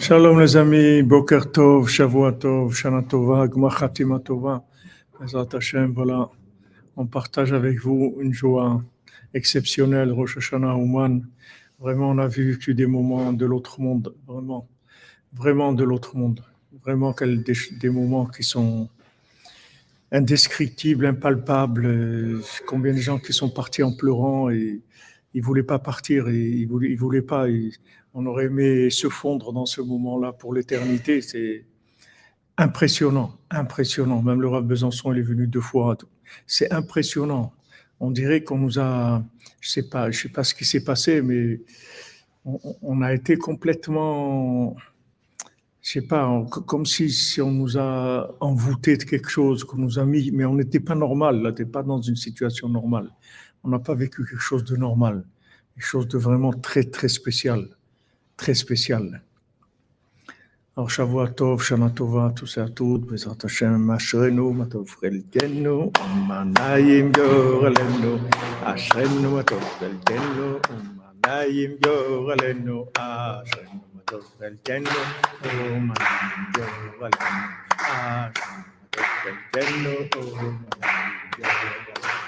Shalom les amis, Shana Tova, Tova. Voilà, on partage avec vous une joie exceptionnelle, Rosh Hashanah Ouman. Vraiment, on a vécu des moments de l'autre monde, vraiment, vraiment de l'autre monde. Vraiment des moments qui sont indescriptibles, impalpables. Combien de gens qui sont partis en pleurant et il voulait pas partir, et il voulait, pas. on aurait aimé se fondre dans ce moment-là pour l'éternité. C'est impressionnant, impressionnant. Même le Rav Besançon, est venu deux fois. C'est impressionnant. On dirait qu'on nous a, je sais pas, je sais pas ce qui s'est passé, mais on, a été complètement, je sais pas, comme si, si on nous a envoûté de quelque chose, qu'on nous a mis, mais on n'était pas normal, là, n'était pas dans une situation normale on n'a pas vécu quelque chose de normal, quelque chose de vraiment très, très spécial, très spécial. Alors, Shavua Tov, Shana Tova, tous et à toutes, Hashem, Ashrenu, Matov Yorelenu, Ashrenu, Matov Yorelenu, Ashrenu, Matov Yorelenu, Ashrenu, Matov Yorelenu,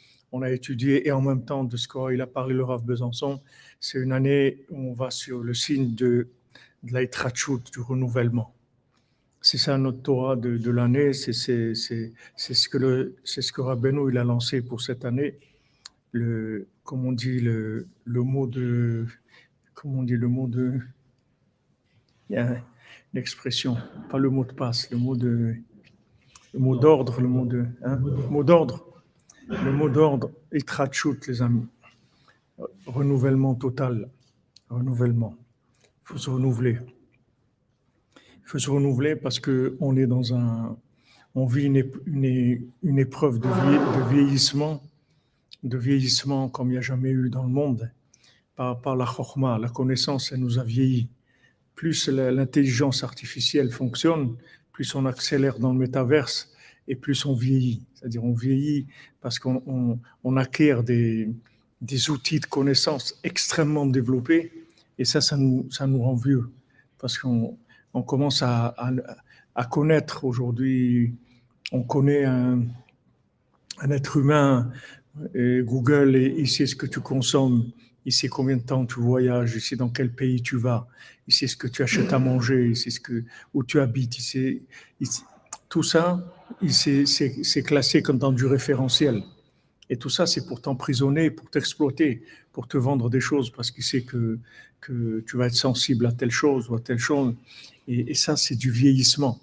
on a étudié et en même temps de ce qu'il a parlé le Rav Besançon, c'est une année où on va sur le signe de, de du renouvellement. C'est ça notre Torah de, l'année, c'est ce que le ce que Rabbeinu il a lancé pour cette année. Le comme on dit le, le mot de comment on dit le mot de il y a l'expression, pas le mot de passe, le mot de le mot d'ordre, le mot de hein, mot d'ordre le mot d'ordre, itrachut, les amis. Renouvellement total. Renouvellement. Il faut se renouveler. Il faut se renouveler parce qu'on est vit une, une, épreuve de, vieillissement, de vieillissement comme il n'y a jamais eu dans le monde. Par, par la chorma, la connaissance, elle nous a vieilli. Plus l'intelligence artificielle fonctionne, plus on accélère dans le métaverse, et plus on vieillit. C'est-à-dire on vieillit parce qu'on acquiert des, outils de connaissance extrêmement développés et ça, ça nous, rend vieux parce qu'on on commence à, connaître. Aujourd'hui, on connaît un, être humain, et Google, et il sait ce que tu consommes, il sait combien de temps tu voyages, il sait dans quel pays tu vas, il sait ce que tu achètes à manger, il sait où tu habites, il sait, tout ça, c'est classé comme dans du référentiel. Et tout ça, c'est pour t'emprisonner, pour t'exploiter, pour te vendre des choses, parce qu'il sait que, que tu vas être sensible à telle chose ou à telle chose. Et, ça, c'est du vieillissement.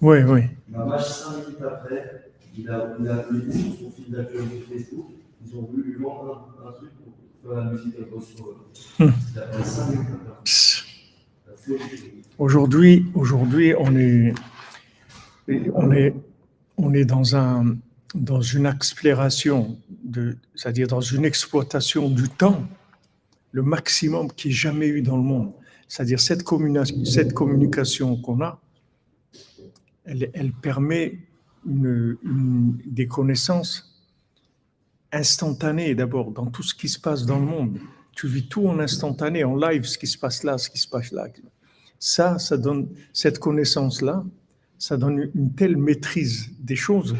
Oui, oui. Ma 5 minutes après, il a, il a mis sur son fil d'actualité Facebook, ils ont voulu lui vendre un, un, truc pour faire la musique avec hum. Aujourd'hui, aujourd'hui, on est, on est, on est dans un, dans une accélération c'est-à-dire dans une exploitation du temps, le maximum qui ait jamais eu dans le monde. C'est-à-dire cette, cette communication qu'on a, elle, elle permet des connaissances instantanées d'abord dans tout ce qui se passe dans le monde. Tu vis tout en instantané, en live, ce qui se passe là, ce qui se passe là. Ça, ça donne cette connaissance-là, ça donne une telle maîtrise des choses.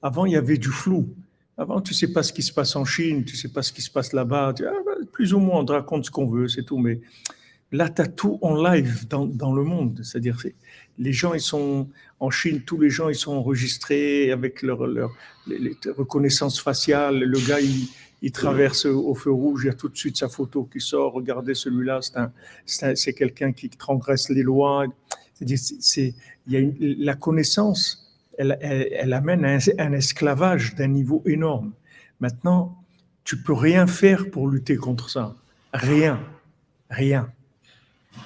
Avant, il y avait du flou. Avant, tu sais pas ce qui se passe en Chine, tu sais pas ce qui se passe là-bas. Ah, bah, plus ou moins, on te raconte ce qu'on veut, c'est tout. Mais as tout en live dans, dans le monde. C'est-à-dire, les gens, ils sont en Chine, tous les gens, ils sont enregistrés avec leur, leur les, reconnaissance faciale. Le gars, il, traverse au feu rouge, il y a tout de suite sa photo qui sort. Regardez celui-là, c'est quelqu'un qui transgresse les lois. C'est, il y a la connaissance, elle, elle, amène un, un esclavage d'un niveau énorme. Maintenant, tu peux rien faire pour lutter contre ça. Rien. Rien.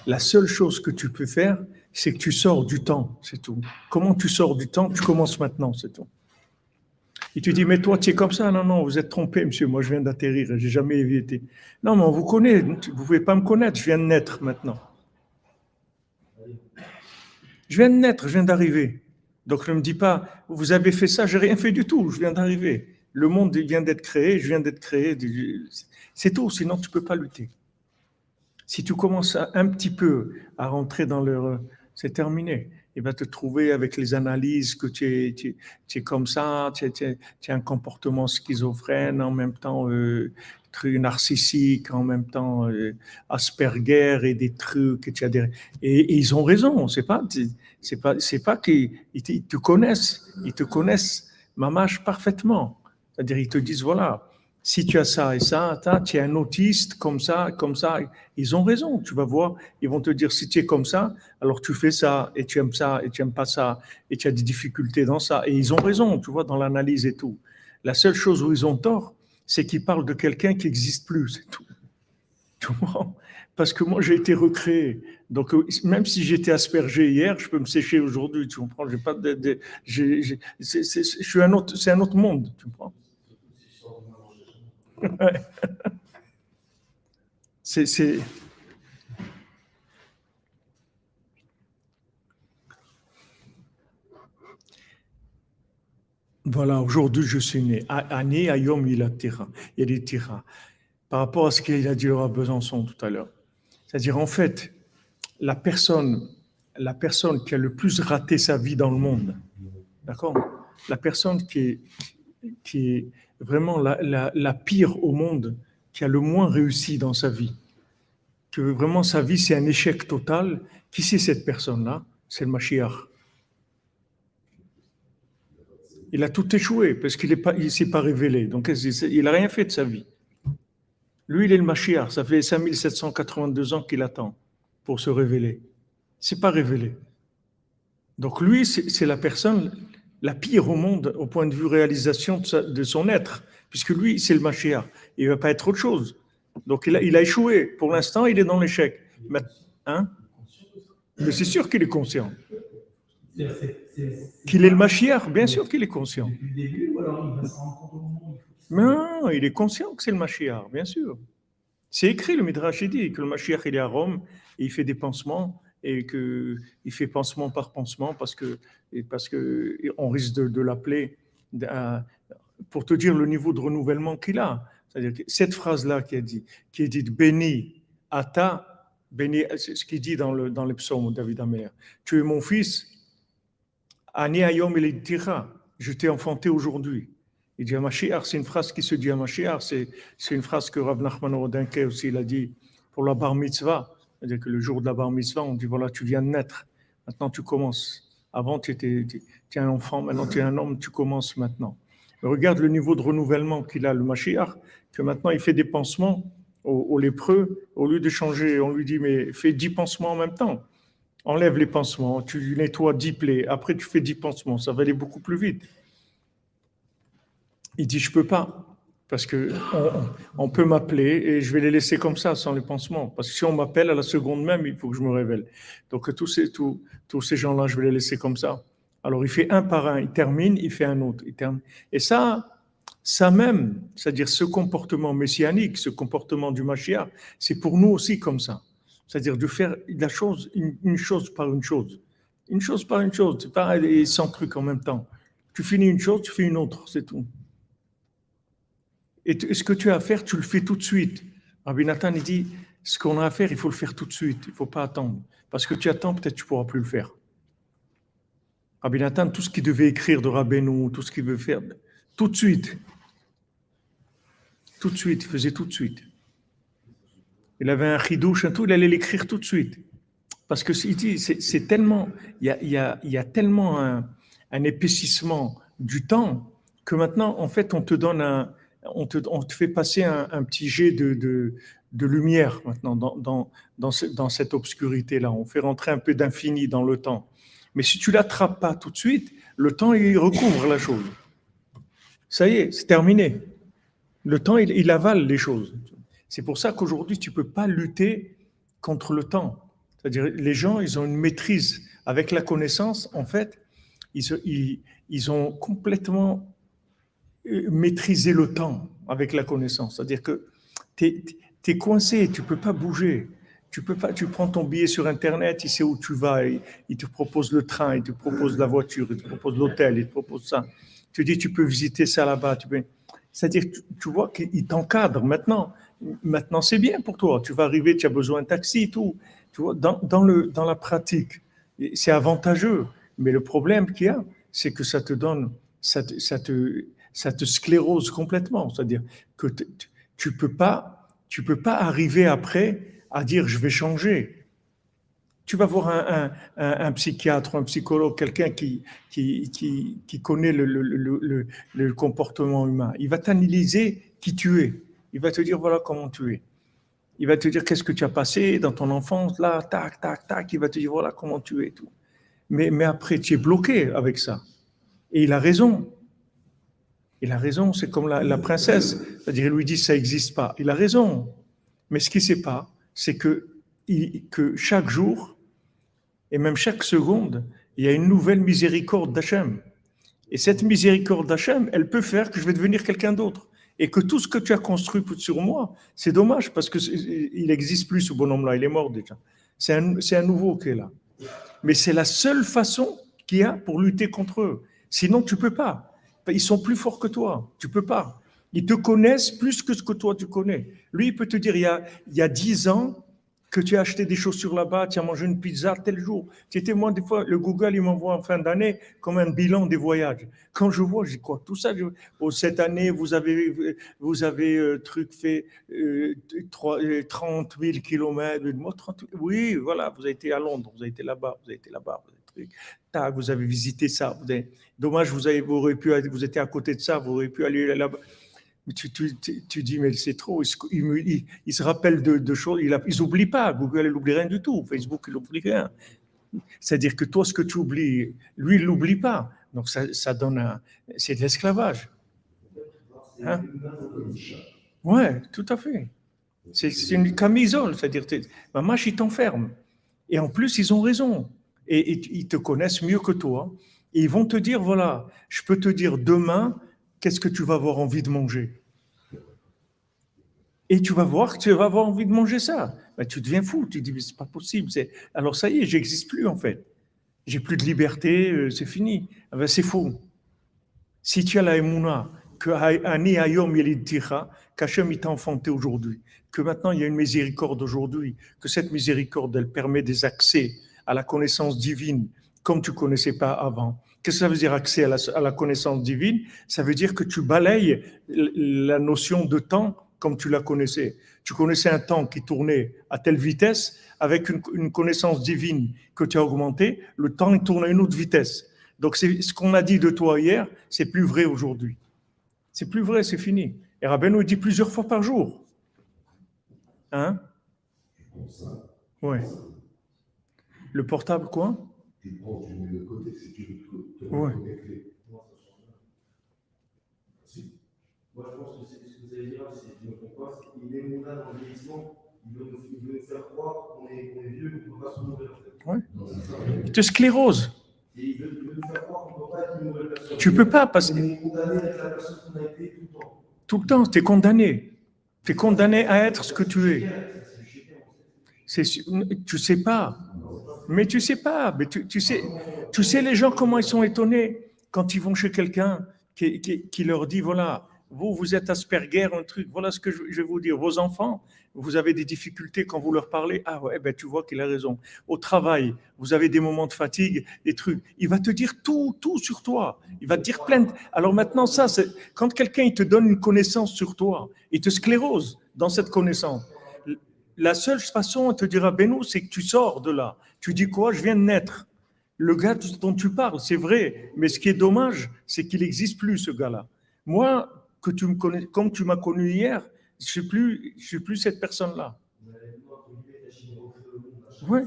La seule chose que tu peux faire, c'est que tu sors du temps, c'est tout. Comment tu sors du temps? Tu commences maintenant, c'est tout. Et tu dis, mais toi, tu es comme ça. Non, non, vous êtes trompé, monsieur. Moi, je viens d'atterrir. J'ai jamais été. Non, mais on vous connaît. Vous ne pouvez pas me connaître. Je viens de naître maintenant. Je viens de naître, je viens d'arriver. Donc ne me dis pas, vous avez fait ça, j'ai rien fait du tout, je viens d'arriver. Le monde vient d'être créé, je viens d'être créé. C'est tout, sinon tu ne peux pas lutter. Si tu commences un petit peu à rentrer dans leur... C'est terminé. Il va te trouver avec les analyses que tu es, comme ça, tu, as un comportement schizophrène, en même temps euh, trucs narcissiques, en même temps euh, Asperger et des trucs. Et, tu as des... et, ils ont raison, c'est pas, pas, pas qu'ils te connaissent, ils te connaissent, mamache parfaitement. C'est-à-dire ils te disent voilà, si tu as ça et ça, tu es un autiste comme ça, comme ça. Ils ont raison, tu vas voir. Ils vont te dire si tu es comme ça, alors tu fais ça et tu aimes ça et tu aimes pas ça et tu as des difficultés dans ça. Et ils ont raison, tu vois, dans l'analyse et tout. La seule chose où ils ont tort, c'est qu'ils parlent de quelqu'un qui n'existe plus, c'est tout. Parce que moi, j'ai été recréé. Donc, même si j'étais aspergé hier, je peux me sécher aujourd'hui, tu comprends? Pas je suis c'est un autre monde, tu comprends? C'est. Voilà, aujourd'hui je suis né. Ani Ayom il a tira. Il y a des tiras. Par rapport à ce qu'il a dit à Besançon tout à l'heure. C'est-à-dire, en fait, la personne, la personne qui a le plus raté sa vie dans le monde, d'accord? La personne qui est, qui est vraiment la, pire au monde, qui a le moins réussi dans sa vie, que vraiment sa vie c'est un échec total, qui c'est cette personne-là? C'est le Mashiach. Il a tout échoué parce qu'il ne s'est pas révélé. Donc il n'a rien fait de sa vie. Lui, il est le Mashiach. Ça fait 5782 ans qu'il attend pour se révéler. C'est pas révélé. Donc lui, c'est la personne la pire au monde au point de vue réalisation de, son être, puisque lui, c'est le Mashiach. Il ne va pas être autre chose. Donc il a, il a échoué. Pour l'instant, il est dans l'échec. Mais, hein? Mais c'est sûr qu'il est conscient. Qu'il est le Mashiach, bien sûr qu'il est conscient. Non, il est conscient que c'est le Mashiach, bien sûr. C'est écrit, le Midrash dit que le Mashiach il est à Rome et il fait des pansements et qu'il fait pansement par pansement parce que parce que on risque de, l'appeler pour te dire le niveau de renouvellement qu'il a. C'est-à-dire que cette phrase-là qui est dit, qui est dite béni, ata, béni, c'est ce qu'il dit dans le dans les psaumes David Amer. Tu es mon fils, ani ayom el je t'ai enfanté aujourd'hui. Il dit à Mashiach, c'est une phrase qui se dit à Mashiach, c'est, c'est une phrase que Rav Nachman Rodinke aussi il a dit pour la bar mitzvah. C'est-à-dire que le jour de la bar on dit voilà, tu viens de naître, maintenant tu commences. Avant, tu étais, un enfant, maintenant tu es un homme, tu commences maintenant. regarde le niveau de renouvellement qu'il a, le Mashiach, que maintenant il fait des pansements aux, lépreux, au lieu de changer, on lui dit mais fais dix pansements en même temps. Enlève les pansements, tu nettoies dix plaies, après tu fais dix pansements, ça va aller beaucoup plus vite. Il dit je peux pas parce que on, peut m'appeler et je vais les laisser comme ça, sans les pansements. Parce que si on m'appelle à la seconde même, il faut que je me révèle. Donc tous ces, tous, tous ces gens-là, je vais les laisser comme ça. Alors il fait un par un, il termine, il fait un autre. Il termine. Et ça, ça même, c'est-à-dire ce comportement messianique, ce comportement du Mashiach, c'est pour nous aussi comme ça. C'est-à-dire de faire la chose, une, chose par une chose. Une chose par une chose, c'est pas 100 trucs en même temps. Tu finis une chose, tu fais une autre, c'est tout. Et ce que tu as à faire, tu le fais tout de suite. Rabbi Nathan, il dit, ce qu'on a à faire, il faut le faire tout de suite. Il ne faut pas attendre. Parce que tu attends, peut-être tu ne pourras plus le faire. Rabbi Nathan, tout ce qu'il devait écrire de Rabbeinu, tout ce qu'il veut faire, tout de suite. Tout de suite, il faisait tout de suite. Il avait un chidouche, un tout, il allait l'écrire tout de suite. Parce que c'est tellement, il y a, tellement un, un épaississement du temps que maintenant, en fait, on te donne un, on te, fait passer un, petit jet de, lumière maintenant dans, cette obscurité-là. On fait rentrer un peu d'infini dans le temps. Mais si tu l'attrapes pas tout de suite, le temps, il recouvre la chose. Ça y est, c'est terminé. Le temps, il, avale les choses. C'est pour ça qu'aujourd'hui, tu peux pas lutter contre le temps. C'est-à-dire, les gens, ils ont une maîtrise. Avec la connaissance, en fait, ils ont complètement maîtrisé le temps avec la connaissance. C'est-à-dire que tu es, coincé, tu peux pas bouger. Tu peux pas, tu prends ton billet sur Internet, il sait où tu vas, il, te propose le train, il te propose la voiture, il te propose l'hôtel, il te propose ça. Tu dis, tu peux visiter ça là-bas. C'est-à-dire, tu, vois qu'il t'encadre maintenant. Maintenant, c'est bien pour toi. Tu vas arriver, tu as besoin de taxi, tout. Tu vois, dans, dans, le, dans la pratique, c'est avantageux. Mais le problème qu'il y a, c'est que ça te donne, ça ça te, ça te sclérose complètement. C'est-à-dire que tu peux pas, tu peux pas arriver après à dire je vais changer. Tu vas voir un, psychiatre, un psychologue, quelqu'un qui, qui, connaît le, le, comportement humain. Il va t'analyser qui tu es. Il va te dire voilà comment tu es. Il va te dire qu'est-ce que tu as passé dans ton enfance, là, tac, tac, tac. Il va te dire voilà comment tu es, tout. Mais, mais après, tu es bloqué avec ça. Et il a raison. Il a raison, c'est comme la, princesse. C'est-à-dire, il lui dit, ça n'existe pas. Il a raison. Mais ce qu'il ne sait pas, c'est que, que chaque jour, et même chaque seconde, il y a une nouvelle miséricorde d'Hachem. Et cette miséricorde d'Hachem, elle peut faire que je vais devenir quelqu'un d'autre. Et que tout ce que tu as construit sur moi, c'est dommage parce qu'il n'existe plus ce bonhomme-là, il est mort déjà. C'est un, nouveau qui est là. Mais c'est la seule façon qu'il y a pour lutter contre eux. Sinon, tu peux pas. Ils sont plus forts que toi. Tu peux pas. Ils te connaissent plus que ce que toi tu connais. Lui, il peut te dire, il y a, il y a 10 ans que tu as acheté des chaussures là-bas, tu as mangé une pizza tel jour. Tu étais, moi, des fois, le Google, il m'envoie en fin d'année comme un bilan des voyages. Quand je vois, dis quoi Tout ça, oh, cette année, vous avez, vous avez euh, truc fait euh, 30 000 kilomètres. Oui, voilà, vous avez été à Londres, vous avez été là-bas, vous avez été là-bas visité ça. dommage, vous, avez, vous, auriez pu, vous étiez à côté de ça, vous auriez pu aller là-bas. Tu, tu, tu, dis, mais c'est trop. Ils il, se rappellent de, choses. Ils n'oublient pas. Google, il n'oublie rien du tout. Facebook, il n'oublie rien. C'est-à-dire que toi, ce que tu oublies, lui, il l'oublie pas. Donc, ça, ça donne un. C'est de l'esclavage. Hein? Ouais, tout à fait. C'est une camisole. C'est-à-dire, ma mâche, il t'enferme. Et en plus, ils ont raison et, ils te connaissent mieux que toi. Et ils vont te dire, voilà, je peux te dire demain, qu'est-ce que tu vas avoir envie de manger Et tu vas voir que tu vas avoir envie de manger ça. Ben, tu deviens fou, tu dis, mais c'est pas possible. Alors ça y est, j'existe plus en fait. J'ai plus de liberté, euh, c'est fini. Ah ben, c'est faux. Si tu as la émouna, que Ani Ayom qu'Hachem t'a enfanté aujourd'hui, que maintenant il y a une miséricorde aujourd'hui, que cette miséricorde, elle permet des accès à la connaissance divine comme tu connaissais pas avant. Qu'est-ce que ça veut dire accès à la, à la, connaissance divine? Ça veut dire que tu balayes la notion de temps comme tu la connaissais. Tu connaissais un temps qui tournait à telle vitesse, avec une, connaissance divine que tu as augmentée, le temps tourne à une autre vitesse. Donc c'est ce qu'on a dit de toi hier, c'est plus vrai aujourd'hui. C'est plus vrai, c'est fini. Et Rabbi nous dit plusieurs fois par jour. Hein? Ouais. Le portable, quoi Tu prends, tu mets de côté si tu veux te ouais. connecter. Moi, je pense que ce que vous allez dire, si je ne me trompe pas, c'est qu'il est mon dans le vieillissement. Il veut, il veut nous faire croire qu'on est, qu est, vieux, qu'on ne peut pas se mourir. En fait. Ouais. Il te sclérose. il veut, il veut nous faire croire qu'on ne peut pas être une nouvelle personne. Tu ne peux pas parce que. On est condamné à être la personne qu'on a été tout le temps. Tout le temps, tu es condamné. Tu es condamné à être ce que tu es. Tu ne sais pas. Mais tu sais pas, mais tu, sais, tu sais les gens comment ils sont étonnés quand ils vont chez quelqu'un qui, leur dit voilà, vous vous êtes Asperger, un truc. Voilà ce que je, vais vous dire. Vos enfants, vous avez des difficultés quand vous leur parlez. Ah ouais, ben tu vois qu'il a raison. Au travail, vous avez des moments de fatigue, des trucs. Il va te dire tout, tout sur toi. Il va te dire plein. De... Alors maintenant ça, quand quelqu'un il te donne une connaissance sur toi, il te sclérose dans cette connaissance la seule façon, te dira Beno, c'est que tu sors de là. Tu dis quoi? Je viens de naître. Le gars dont tu parles, c'est vrai, mais ce qui est dommage, c'est qu'il n'existe plus, ce gars-là. Moi, que tu me connais, comme tu m'as connu hier, Je suis plus, suis plus cette personne-là. Ouais.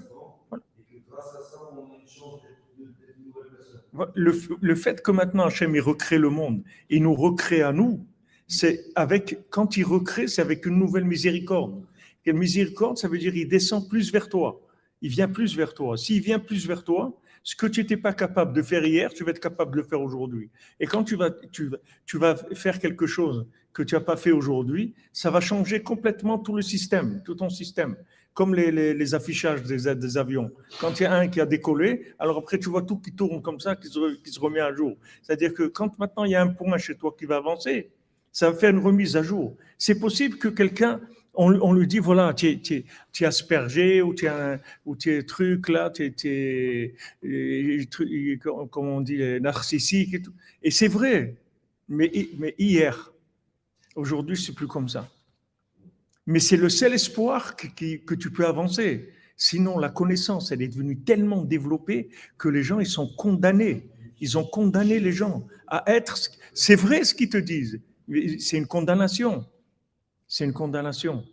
Le, le, fait que maintenant Hachem il recrée le monde, il nous recrée à nous, c'est avec, quand il recrée, c'est avec une nouvelle miséricorde. Et miséricorde, ça veut dire il descend plus vers toi. Il vient plus vers toi. S'il vient plus vers toi, ce que tu n'étais pas capable de faire hier, tu vas être capable de le faire aujourd'hui. Et quand tu vas, tu, tu vas faire quelque chose que tu n'as pas fait aujourd'hui, ça va changer complètement tout le système, tout ton système. Comme les, les, affichages des, des, avions. Quand il y a un qui a décollé, alors après tu vois tout qui tourne comme ça, qui se, qui se remet à jour. C'est-à-dire que quand maintenant il y a un point chez toi qui va avancer, ça va faire une remise à jour. C'est possible que quelqu'un, on, lui dit, voilà, tu es, aspergé ou tu es, ou es truc là, tu es, comment on dit, narcissique et c'est vrai, mais, mais hier, aujourd'hui, c'est plus comme ça. Mais c'est le seul espoir que, que tu peux avancer. Sinon, la connaissance, elle est devenue tellement développée que les gens, ils sont condamnés. Ils ont condamné les gens à être. C'est vrai ce qu'ils te disent. C'est une condamnation. C'est une condamnation.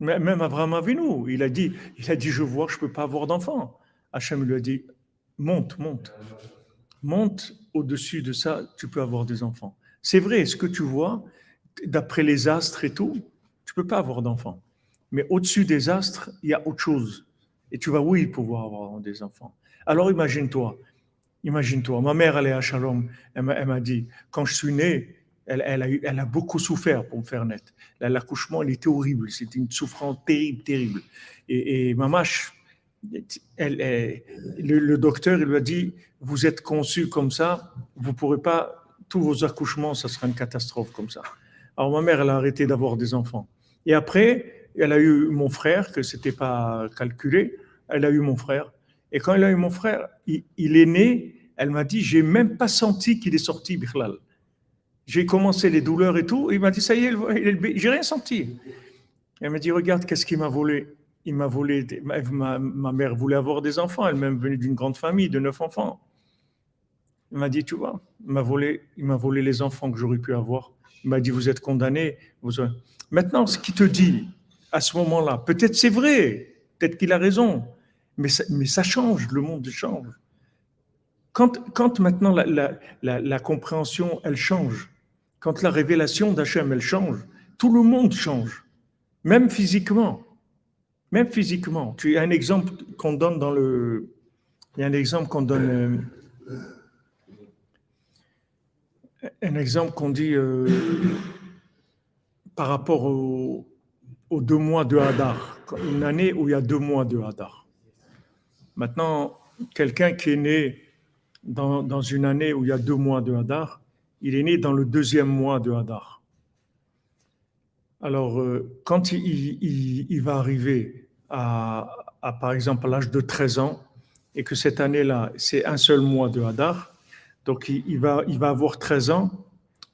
Même Abraham Avinu, il a dit, il a dit, je vois je ne peux pas avoir d'enfant. Hachem lui a dit, monte, monte. Monte au-dessus de ça, tu peux avoir des enfants. C'est vrai, ce que tu vois, d'après les astres et tout, tu peux pas avoir d'enfants. Mais au-dessus des astres, il y a autre chose. Et tu vas, oui, pouvoir avoir des enfants. Alors imagine-toi, imagine-toi, ma mère, elle est à Shalom, elle m'a dit, quand je suis né, elle, a beaucoup souffert pour me faire naître. L'accouchement, il était horrible. C'était une souffrance terrible, terrible. Et, et Mamache, le, docteur, il lui a dit, vous êtes conçu comme ça, vous ne pourrez pas, tous vos accouchements, ça sera une catastrophe comme ça. Alors ma mère, elle a arrêté d'avoir des enfants. Et après, elle a eu mon frère, que c'était pas calculé, elle a eu mon frère. Et quand elle a eu mon frère, il, est né, elle m'a dit, j'ai même pas senti qu'il est sorti, Bichlal. J'ai commencé les douleurs et tout. Il m'a dit, ça y est, j'ai rien senti. Elle m'a dit, regarde, qu'est-ce qu'il m'a volé? Il m'a volé, ma, mère voulait avoir des enfants, elle même venue d'une grande famille de neuf enfants. Il m'a dit, tu vois, il m'a volé, il m'a volé les enfants que j'aurais pu avoir. Il m'a dit, vous êtes condamné. Maintenant, ce qu'il te dit à ce moment-là, peut-être c'est vrai, peut-être qu'il a raison, mais ça, mais ça change, le monde change. Quand, quand maintenant la, la, la, compréhension, elle change, quand la révélation d'Hachem, change, tout le monde change, même physiquement. Même physiquement. Tu as un exemple qu'on donne dans le. Il y a un exemple qu'on donne. Un exemple qu'on dit euh, par rapport aux deux mois de Hadar. Une année où il y a deux mois de Hadar. Maintenant, quelqu'un qui est né dans, une année où il y a deux mois de Hadar, il est né dans le deuxième mois de Hadar. Alors, euh, quand il, va arriver à, par exemple, à l'âge de 13 ans, et que cette année-là, c'est un seul mois de Hadar, donc il, va, il va avoir 13 ans,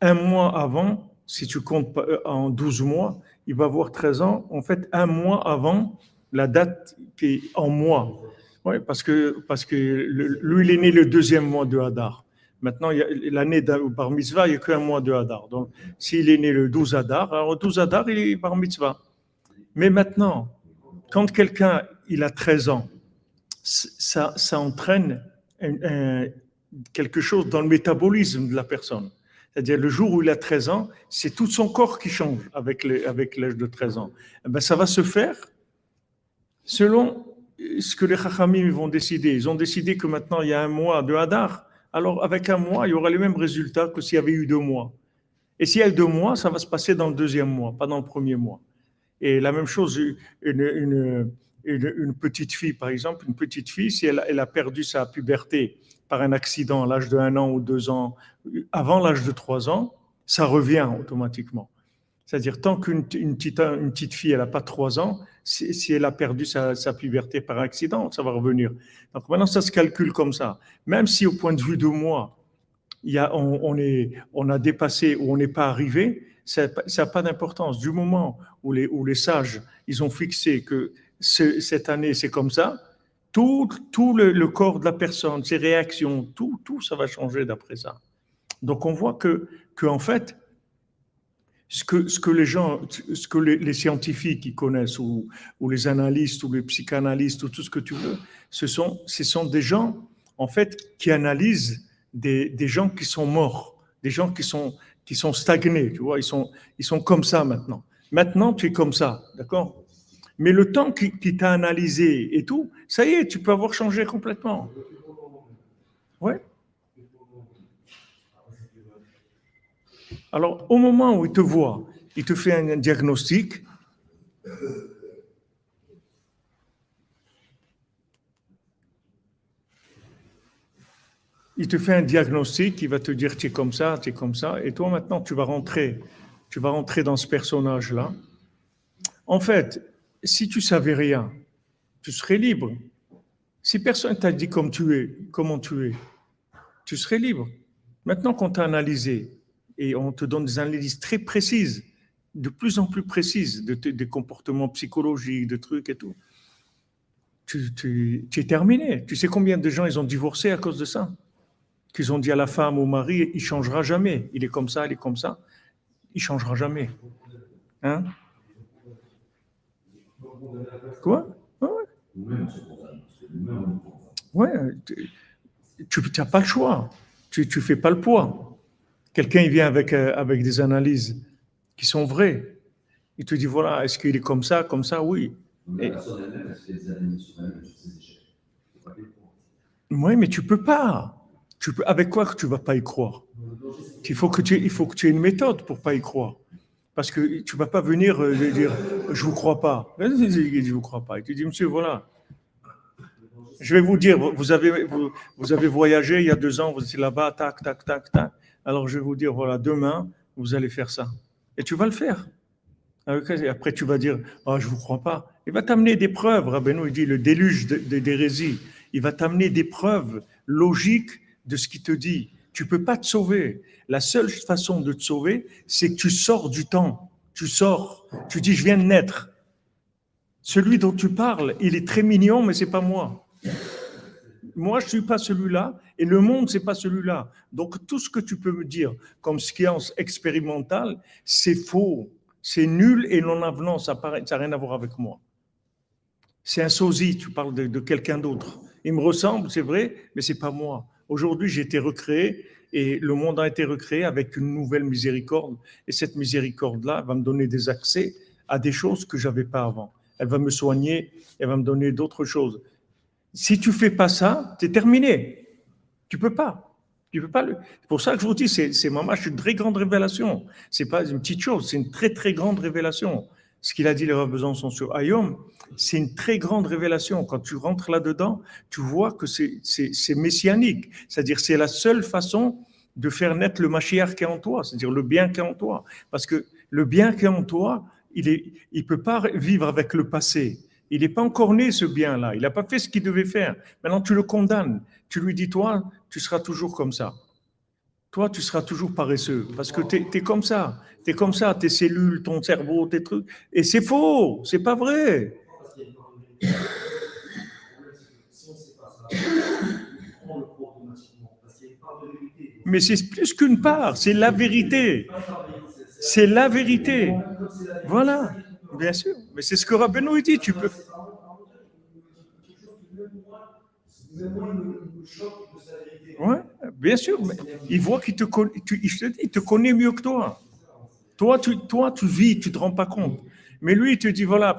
un mois avant, si tu comptes euh, en 12 mois, il va avoir 13 ans, en fait, un mois avant la date qui est en mois. Oui, parce que, parce que lui, il est né le deuxième mois de Hadar. Maintenant, l'année par mitzvah, il n'y a qu'un mois de Hadar. Donc, s'il est né le 12 Hadar, alors le 12 Hadar, il est par mitzvah. Mais maintenant, quand quelqu'un il a 13 ans, ça, ça entraîne quelque chose dans le métabolisme de la personne. C'est-à-dire le jour où il a 13 ans, c'est tout son corps qui change avec l'âge avec de 13 ans. Eh ben, ça va se faire selon ce que les Chachamim vont décider. Ils ont décidé que maintenant il y a un mois de Hadar. Alors avec un mois, il y aura les mêmes résultats que s'il y avait eu deux mois. Et s'il y a deux mois, ça va se passer dans le deuxième mois, pas dans le premier mois. Et la même chose, une, une, petite fille, par exemple, une petite fille, si elle, elle, a perdu sa puberté par un accident à l'âge de un an ou deux ans, avant l'âge de trois ans, ça revient automatiquement. C'est-à-dire, tant qu'une petite, une petite fille, elle n'a pas trois ans, si, elle a perdu sa, puberté par accident, ça va revenir. Donc maintenant, ça se calcule comme ça. Même si au point de vue de moi, il y a, on, est, on a dépassé ou on n'est pas arrivé, ça n'a pas d'importance. Du moment où les, où les sages, ils ont fixé que cette année, c'est comme ça, tout, tout le, le, corps de la personne, ses réactions, tout, tout ça va changer d'après ça. Donc on voit que, que en fait, ce que, ce que les gens, ce que les, scientifiques connaissent, ou, ou, les analystes, ou les psychanalystes, ou tout ce que tu veux, ce sont, ce sont des gens, en fait, qui analysent des, des gens qui sont morts, des gens qui sont, qui sont stagnés, tu vois, ils sont, ils sont comme ça maintenant. Maintenant, tu es comme ça, d'accord? Mais le temps qui, qui t'a analysé et tout, ça y est, tu peux avoir changé complètement. Ouais. Alors, au moment où il te voit, il te fait un diagnostic. Il te fait un diagnostic, il va te dire tu es comme ça, tu es comme ça, et toi maintenant tu vas rentrer, tu vas rentrer dans ce personnage-là. En fait, si tu savais rien, tu serais libre. Si personne t'a dit comme tu es, comment tu es, tu serais libre. Maintenant qu'on t'a analysé, et on te donne des analyses très précises, de plus en plus précises, de, des comportements psychologiques, de trucs et tout. Tu, es terminé. Tu sais combien de gens ils ont divorcé à cause de ça? Qu'ils ont dit à la femme, au mari, il changera jamais. Il est comme ça, il est comme ça. Il changera jamais. Hein? Quoi? Ouais, tu n'as pas le choix. Tu ne fais pas le poids. Quelqu'un vient avec, euh, avec des analyses qui sont vraies. Il te dit voilà, est-ce qu'il est comme ça, comme ça? Oui. Oui, mais tu peux pas. Tu peux, avec quoi que tu vas pas y croire? Il faut, que tu, il faut que tu aies une méthode pour pas y croire. Parce que tu vas pas venir euh, dire je vous crois pas. Je vous crois pas. Et tu dis monsieur voilà. Je vais vous dire, vous avez, vous, vous avez voyagé il y a deux ans, vous étiez là-bas, tac, tac, tac, tac alors je vais vous dire, voilà, demain, vous allez faire ça. Et tu vas le faire. après, tu vas dire, oh, je ne vous crois pas. Il va t'amener des preuves, Rabbeinu, il dit le déluge d'hérésie. Il va t'amener des preuves logiques de ce qu'il te dit. Tu ne peux pas te sauver. La seule façon de te sauver, c'est que tu sors du temps. Tu sors. Tu dis, je viens de naître. Celui dont tu parles, il est très mignon, mais c'est pas moi. Moi, je suis pas celui-là et le monde, c'est pas celui-là. Donc, tout ce que tu peux me dire comme science expérimentale, c'est faux, c'est nul et non avenant, ça n'a rien à voir avec moi. C'est un sosie, tu parles de, quelqu'un d'autre. Il me ressemble, c'est vrai, mais c'est pas moi. Aujourd'hui, j'ai été recréé et le monde a été recréé avec une nouvelle miséricorde. Et cette miséricorde-là va me donner des accès à des choses que j'avais pas avant. Elle va me soigner, elle va me donner d'autres choses. Si tu fais pas ça, es terminé. Tu peux pas. Tu peux pas le... C'est pour ça que je vous dis, c'est, c'est une très grande révélation. C'est pas une petite chose, c'est une très très grande révélation. Ce qu'il a dit les Besançon sur Ayom, c'est une très grande révélation. Quand tu rentres là-dedans, tu vois que c'est, c'est, c'est messianique. C'est-à-dire, c'est la seule façon de faire naître le Mashiach qui est en toi, c'est-à-dire le bien qui est en toi. Parce que le bien qui est en toi, il ne il peut pas vivre avec le passé. Il n'est pas encore né ce bien-là. Il n'a pas fait ce qu'il devait faire. Maintenant, tu le condamnes. Tu lui dis, toi, tu seras toujours comme ça. Toi, tu seras toujours paresseux parce que tu es, comme ça. Tu es comme ça, tes cellules, ton cerveau, tes trucs. Et c'est faux, c'est pas vrai. Mais c'est plus qu'une part, c'est la vérité. C'est la vérité. Voilà, bien sûr. Mais c'est ce que Rabbeinu dit, tu peux. Oui, bien sûr. Mais il voit qu'il te, te connaît mieux que toi. Toi, tu, toi, tu vis, tu ne te rends pas compte. Mais lui, il te dit, voilà,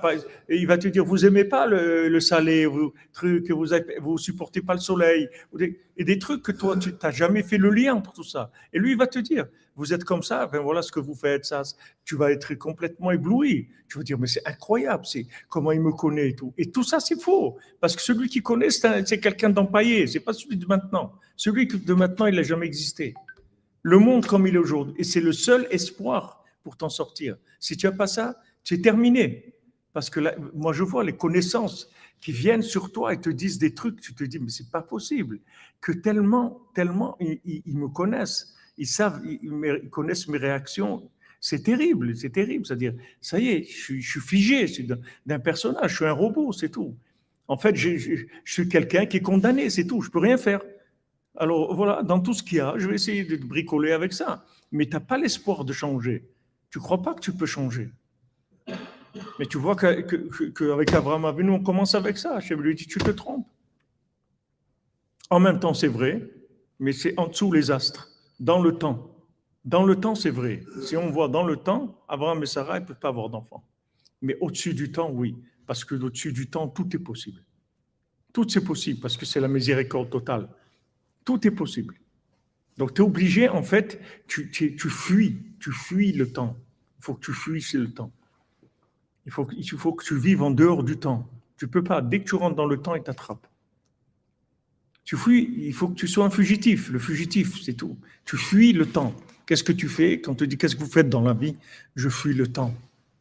il va te dire, vous aimez pas le, salé, vous truc, vous vous supportez pas le soleil, et des trucs que toi, tu n'as jamais fait le lien entre tout ça. Et lui, il va te dire, vous êtes comme ça, ben voilà ce que vous faites, ça, tu vas être complètement ébloui. Tu vas dire, mais c'est incroyable, c'est comment il me connaît et tout. Et tout ça, c'est faux, parce que celui qui connaît, c'est quelqu'un d'empaillé, c'est pas celui de maintenant. Celui de maintenant, il n'a jamais existé. Le monde comme il est aujourd'hui, et c'est le seul espoir pour t'en sortir. Si tu n'as pas ça, c'est terminé. Parce que moi, je vois les connaissances qui viennent sur toi et te disent des trucs, tu te dis, mais c'est pas possible. Que tellement, tellement, ils, me connaissent, ils savent, ils, connaissent mes réactions. C'est terrible, c'est terrible. C'est-à-dire, ça y est, je, suis figé d'un personnage, je suis un robot, c'est tout. En fait, je, suis quelqu'un qui est condamné, c'est tout, je peux rien faire. Alors voilà, dans tout ce qu'il y a, je vais essayer de bricoler avec ça. Mais tu n'as pas l'espoir de changer. Tu crois pas que tu peux changer. Mais tu vois qu'avec que, Abraham Avinu, on commence avec ça. Je lui dit, tu te trompes. En même temps, c'est vrai, mais c'est en dessous les astres, dans le temps. Dans le temps, c'est vrai. Si on voit dans le temps, Abraham et Sarah ne peuvent pas avoir d'enfants. Mais au-dessus du temps, oui. Parce que au-dessus du temps, tout est possible. Tout est possible parce que c'est la miséricorde totale. Tout est possible. Donc tu es obligé, en fait, tu, tu, fuis, tu fuis le temps. Il faut que tu fuisses le temps. Il faut, que tu vives en dehors du temps. Tu peux pas. Dès que tu rentres dans le temps, il t'attrape. Tu fuis, il faut que tu sois un fugitif. Le fugitif, c'est tout. Tu fuis le temps. Qu'est-ce que tu fais Quand on te dit qu'est-ce que vous faites dans la vie? Je fuis le temps.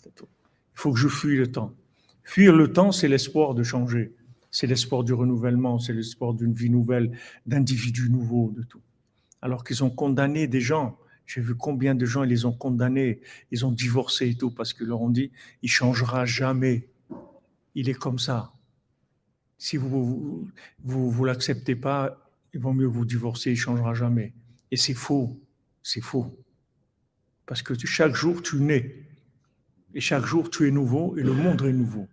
Il faut que je fuis le temps. Fuir le temps, c'est l'espoir de changer. C'est l'espoir du renouvellement, c'est l'espoir d'une vie nouvelle, d'individus nouveaux, de tout. Alors qu'ils ont condamné des gens. J'ai vu combien de gens ils les ont condamnés. Ils ont divorcé et tout parce qu'ils leur ont dit il changera jamais. Il est comme ça. Si vous vous, vous, vous l'acceptez pas, il vaut mieux vous divorcer, il changera jamais. Et c'est faux. C'est faux. Parce que chaque jour, tu nais. Et chaque jour, tu es nouveau et le monde est nouveau.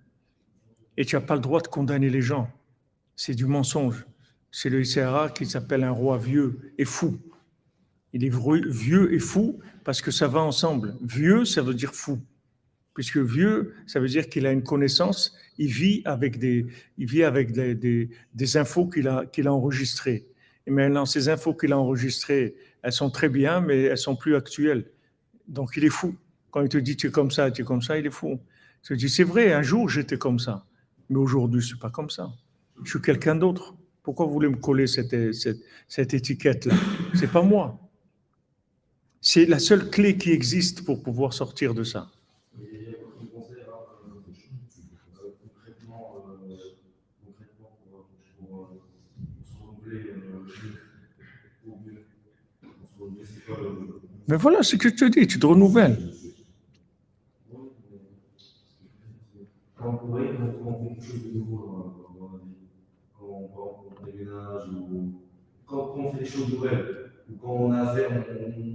Et tu n'as pas le droit de condamner les gens. C'est du mensonge. C'est le ICRA qui s'appelle un roi vieux et fou. Il est vieux et fou parce que ça va ensemble. Vieux, ça veut dire fou. Puisque vieux, ça veut dire qu'il a une connaissance, il vit avec des, il vit avec des, des, infos qu'il a, a enregistrées. Et maintenant, ces infos qu'il a enregistrées, elles sont très bien, mais elles sont plus actuelles. Donc il est fou. Quand il te dit tu es comme ça, tu es comme ça, il est fou. Il te dit c'est vrai, un jour j'étais comme ça, mais aujourd'hui je suis pas comme ça. Je suis quelqu'un d'autre. Pourquoi vous voulez me coller cette, cette, cette étiquette-là? C'est pas moi. C'est la seule clé qui existe pour pouvoir sortir de ça. Mais voilà ce que je te dis, tu te renouvelles. Quand on fait des choses nouvelles, ou quand on a affaire, on,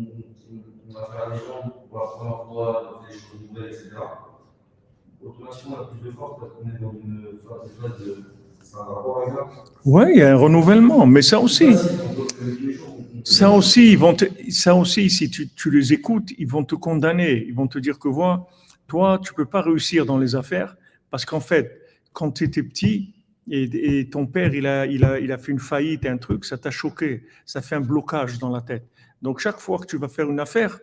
va faire des gens pour la première fois, on fait des choses nouvelles, etc. Automatiquement, on a plus de force parce qu'on est dans une phase de. C'est un rapport avec ça Oui, il y a un renouvellement, mais ça aussi. Ça aussi, ils vont ça aussi, si tu, tu, les écoutes, ils vont te condamner. Ils vont te dire que voilà, toi, tu peux pas réussir dans les affaires parce qu'en fait, quand tu étais petit et, et, ton père, il a, il, a, il a fait une faillite un truc, ça t'a choqué, ça fait un blocage dans la tête. Donc chaque fois que tu vas faire une affaire,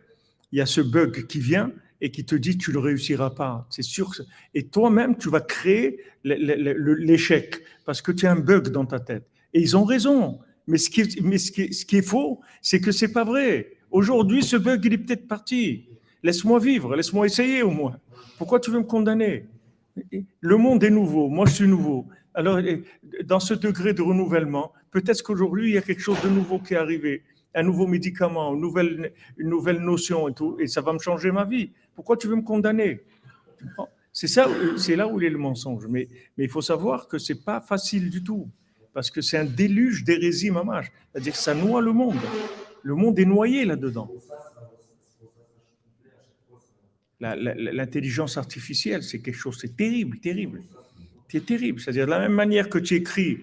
il y a ce bug qui vient et qui te dit tu ne réussiras pas. C'est sûr. Et toi-même, tu vas créer l'échec parce que tu as un bug dans ta tête. Et ils ont raison. Mais ce qui est faux, c'est que c'est pas vrai. Aujourd'hui, ce bug, il est peut-être parti. Laisse-moi vivre, laisse-moi essayer au moins. Pourquoi tu veux me condamner? Le monde est nouveau, moi je suis nouveau. Alors, dans ce degré de renouvellement, peut-être qu'aujourd'hui, il y a quelque chose de nouveau qui est arrivé, un nouveau médicament, une nouvelle, notion et tout, et ça va me changer ma vie. Pourquoi tu veux me condamner? C'est ça, c'est là où il est le mensonge. Mais, il faut savoir que c'est pas facile du tout parce que c'est un déluge d'hérésie mamage. C'est-à-dire que ça noie le monde. Le monde est noyé là-dedans. L'intelligence artificielle, c'est quelque chose, c'est terrible, terrible. C'est terrible. C'est-à-dire de la même manière que tu écris,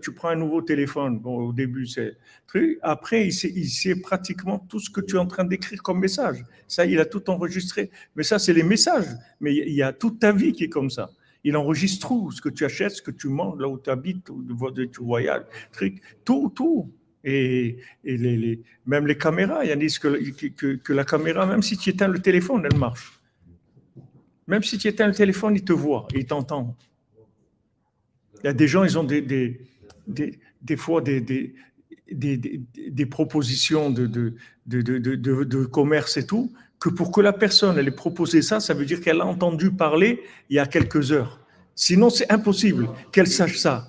tu prends un nouveau téléphone, bon, au début c'est truc, après il sait, pratiquement tout ce que tu es en train d'écrire comme message. Ça, il a tout enregistré. Mais ça, c'est les messages. Mais il y a toute ta vie qui est comme ça. Il enregistre tout, ce que tu achètes, ce que tu manges, là où tu habites, où tu voyages, tout, tout. Et, les, même les caméras, il y en a disent que, que, la caméra, même si tu éteins le téléphone, elle marche. Même si tu éteins le téléphone, il te voit, il t'entend. Il y a des gens, ils ont des, fois des, propositions de, commerce et tout, que pour que la personne elle ait proposé ça, ça veut dire qu'elle a entendu parler il y a quelques heures. Sinon, c'est impossible qu'elle sache ça.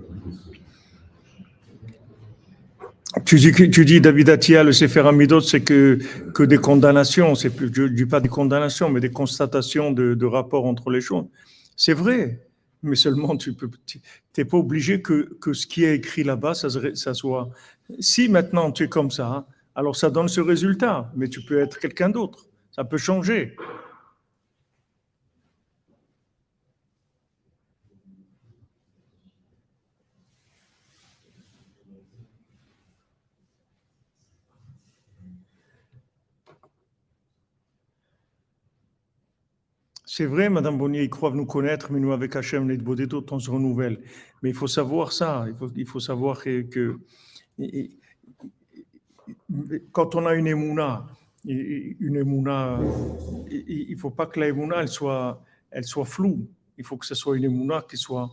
Tu dis, tu dis David Attia, le Sefer Amidot, c'est que, que des condamnations, c'est plus, je ne dis pas des condamnations, mais des constatations de, de rapports entre les choses. C'est vrai, mais seulement tu n'es pas obligé que, que ce qui est écrit là-bas, ça, ça, soit. Si maintenant tu es comme ça, alors ça donne ce résultat, mais tu peux être quelqu'un d'autre, ça peut changer. C'est vrai, Madame Bonnier, ils croient nous connaître, mais nous, avec Hachem, les Bodétot, on se renouvelle. Mais il faut savoir ça, il faut, savoir que, quand on a une émouna, une émouna, il ne faut pas que la émouna, elle soit, floue. Il faut que ce soit une émouna qui soit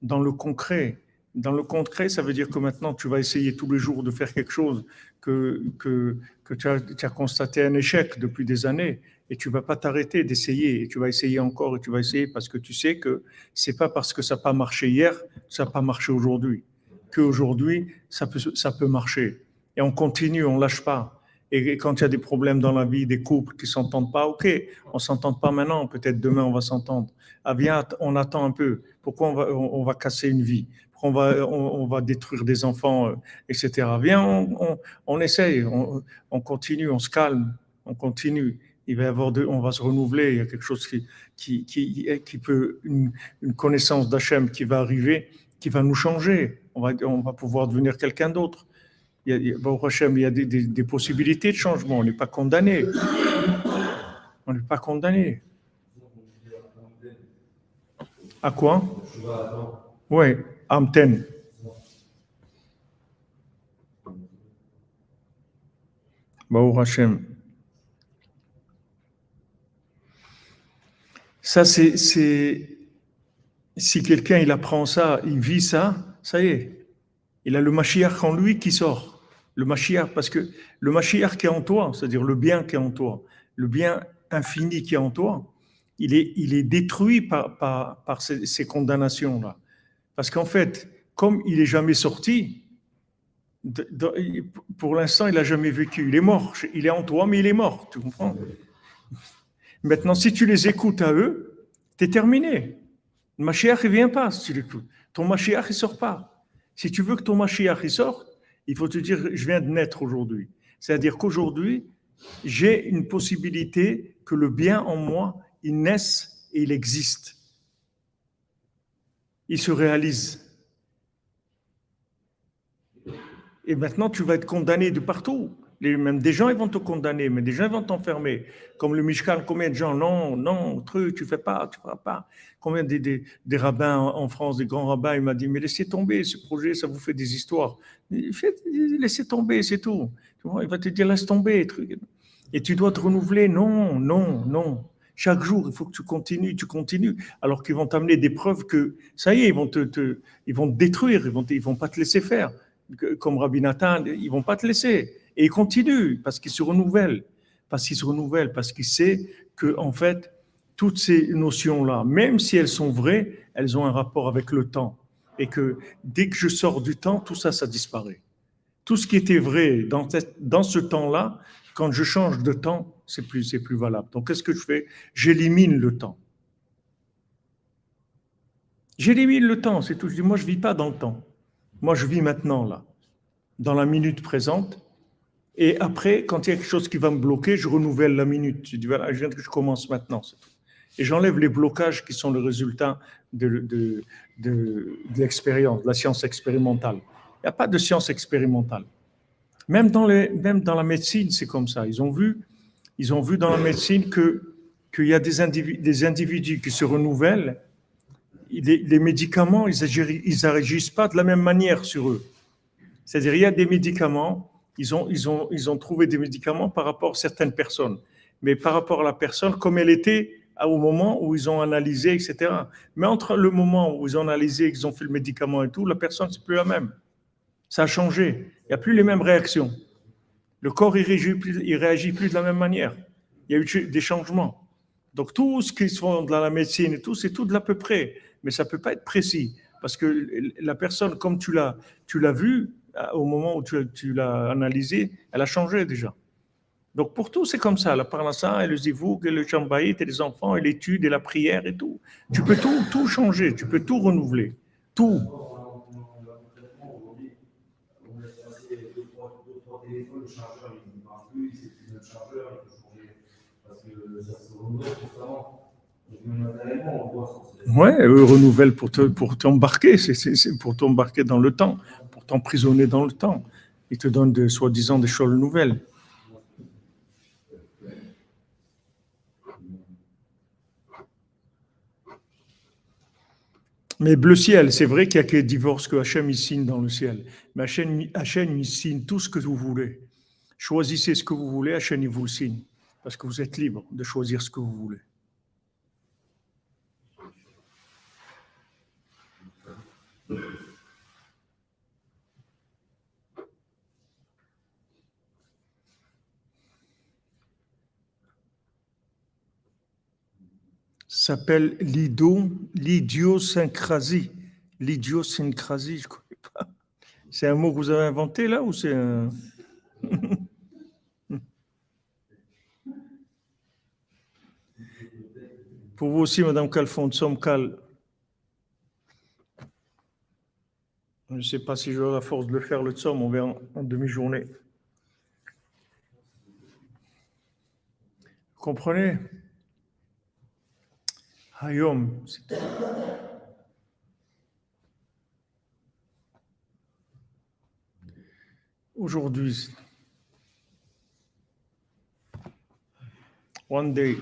dans le concret. Dans le concret, ça veut dire que maintenant, tu vas essayer tous les jours de faire quelque chose que, que tu, as, constaté un échec depuis des années et tu vas pas t'arrêter d'essayer et tu vas essayer encore et tu vas essayer parce que tu sais que c'est pas parce que ça n'a pas marché hier, ça n'a pas marché aujourd'hui, qu'aujourd'hui ça peut, ça peut marcher. Et on continue, on lâche pas. Et quand il y a des problèmes dans la vie, des couples qui s'entendent pas, ok, on s'entend pas maintenant, peut-être demain on va s'entendre. Ah viens, on attend un peu. Pourquoi on va, on, va casser une vie? Pourquoi on va, on, va détruire des enfants, euh, etc. Viens, on, on essaye, on, continue, on se calme, on continue il va y avoir on va se renouveler, il y a quelque chose qui, qui, qui, qui peut, une, une connaissance d'Hachem qui va arriver, qui va nous changer. On va, on va pouvoir devenir quelqu'un d'autre. Il y a, il y a des, des, des, possibilités de changement. On n'est pas condamné. On n'est pas condamné. À quoi? Oui, Amten. Baruch Hashem. Ça, c'est, si quelqu'un il apprend ça, il vit ça, ça y est. Il a le Mashiach en lui qui sort. Le Mashiach, parce que le Mashiach qui est en toi, c'est-à-dire le bien qui est en toi, le bien infini qui est en toi, il est, détruit par, par, ces condamnations-là. Parce qu'en fait, comme il n'est jamais sorti, pour l'instant, il n'a jamais vécu. Il est mort. Il est en toi, mais il est mort. Tu comprends? Maintenant, si tu les écoutes à eux, tu es terminé. Le Mashiach ne vient pas si tu l'écoutes. Ton Mashiach ne sort pas. Si tu veux que ton Mashiach il sorte, il faut te dire je viens de naître aujourd'hui. C'est-à-dire qu'aujourd'hui, j'ai une possibilité que le bien en moi, il naisse et il existe. Il se réalise. Et maintenant, tu vas être condamné de partout même des gens, ils vont te condamner, mais des gens vont t'enfermer. Comme le Mishkan, combien de gens, non, non, truc, tu fais pas, tu feras pas. Combien des, des, rabbins en France, des grands rabbins, il m'a dit, mais laissez tomber ce projet, ça vous fait des histoires. Laissez tomber, c'est tout. Il va te dire, laisse tomber. Truc. Et tu dois te renouveler. Non, non, non. Chaque jour, il faut que tu continues, tu continues. Alors qu'ils vont t'amener des preuves que, ça y est, ils vont te, ils vont te détruire, ils vont, ils vont pas te laisser faire. Comme Rabbi Nathan, ils vont pas te laisser. Et il continue parce qu'il se renouvelle, parce qu'il se renouvelle, parce qu'il sait que, en fait, toutes ces notions-là, même si elles sont vraies, elles ont un rapport avec le temps. Et que dès que je sors du temps, tout ça, ça disparaît. Tout ce qui était vrai dans, ce temps-là, quand je change de temps, c'est plus, c'est plus valable. Donc, qu'est-ce que je fais? J'élimine le temps. J'élimine le temps, c'est tout. Je dis, moi, je ne vis pas dans le temps. Moi, je vis maintenant, là, dans la minute présente, et après, quand il y a quelque chose qui va me bloquer, je renouvelle la minute. Je dis, voilà, je viens que je commence maintenant. Et j'enlève les blocages qui sont le résultat de, de, de, l'expérience, de la science expérimentale. Il n'y a pas de science expérimentale. Même dans, les, même dans la médecine, c'est comme ça. Ils ont vu, ils ont vu dans la médecine que qu'il y a des individus, des individus qui se renouvellent. Les, médicaments, ils n'agissent pas de la même manière sur eux. C'est-à-dire, il y a des médicaments ils ont, ils, ont, ils ont trouvé des médicaments par rapport à certaines personnes. Mais par rapport à la personne, comme elle était au moment où ils ont analysé, etc. Mais entre le moment où ils ont analysé, qu'ils ont fait le médicament et tout, la personne, c'est plus la même. Ça a changé. Il n'y a plus les mêmes réactions. Le corps, il réagit plus, il réagit plus de la même manière. Il y a eu des changements. Donc tout ce qui se fait dans la médecine et tout, c'est tout de l'à peu près. Mais ça ne peut pas être précis. Parce que la personne, comme tu l'as, tu l'as vu, au moment où tu, l'as analysé, elle a changé déjà. Donc pour tout, c'est comme ça. La parnassa et le zivouk et le chambaït les enfants et l'étude la prière et tout. Tu peux tout, tout changer, tu peux tout renouveler. Tout. Ouais, eux renouvellent pour te, pour t'embarquer, c'est pour t'embarquer dans le temps, t'emprisonner dans le temps. Ils te donnent de, soi-disant des choses nouvelles. Mais bleu ciel, c'est vrai qu'il n'y a que les divorces que Hachem il signe dans le ciel. Mais Hachem, Hachem il signe tout ce que vous voulez. Choisissez ce que vous voulez, Hachem il vous le signe. Parce que vous êtes libre de choisir ce que vous voulez. S'appelle l'idiosyncrasie. L'idiosyncrasie, je ne connais pas. C'est un mot que vous avez inventé là ou c'est un... Pour vous aussi, Madame Calfon, Cal. Je ne sais pas si j'aurai la force de le faire le Tsom, on verra en demi-journée. Vous comprenez? Aujourd'hui, one day.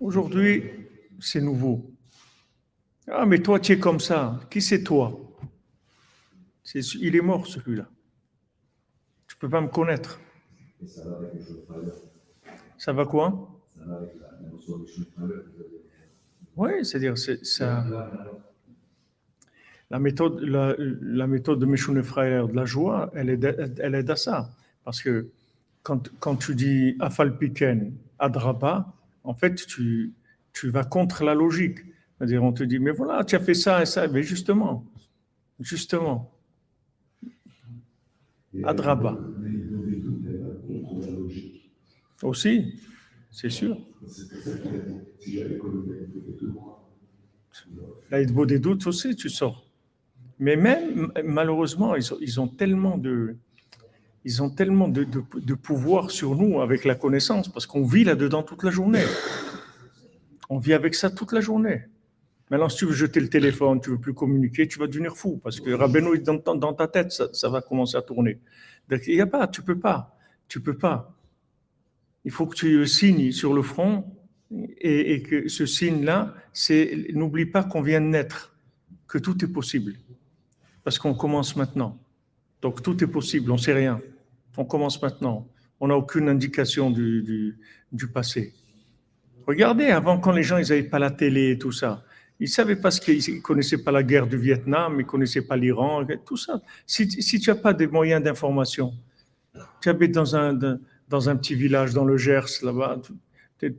Aujourd'hui, c'est nouveau. Ah, mais toi, tu es comme ça. Qui c'est toi? Il est mort, celui-là. Tu ne peux pas me connaître. Et ça va avec les Ça va quoi? Ça va avec la, notion de Oui, c'est-à-dire, c'est, ça. La méthode, la, la méthode de Meshune Freiler de la joie, elle aide, elle aide à ça. Parce que quand, quand tu dis Afalpiken, Adraba, en fait, tu, tu vas contre la logique. C'est-à-dire, on te dit, mais voilà, tu as fait ça et ça. Mais justement, justement, Adraba. Aussi, c'est sûr. beau des doutes aussi, tu sors. Mais même, malheureusement, ils ont, tellement de, ils ont tellement de, de, pouvoir sur nous avec la connaissance, parce qu'on vit là-dedans toute la journée. On vit avec ça toute la journée. Maintenant, si tu veux jeter le téléphone, tu veux plus communiquer, tu vas devenir fou, parce que Rabbeinu, dans, dans ta tête, ça, va commencer à tourner. Il n'y a pas, tu peux pas, tu peux pas il faut que tu signes sur le front et, que ce signe-là, c'est n'oublie pas qu'on vient de naître, que tout est possible. Parce qu'on commence maintenant. Donc tout est possible, on ne sait rien. On commence maintenant. On n'a aucune indication du, du, passé. Regardez, avant, quand les gens n'avaient pas la télé et tout ça, ils ne savaient pas ce qu'ils ne connaissaient pas la guerre du Vietnam, ils ne connaissaient pas l'Iran, tout ça. Si, tu n'as pas des moyens d'information, tu habites dans un, un petit village dans le Gers, là-bas. Tu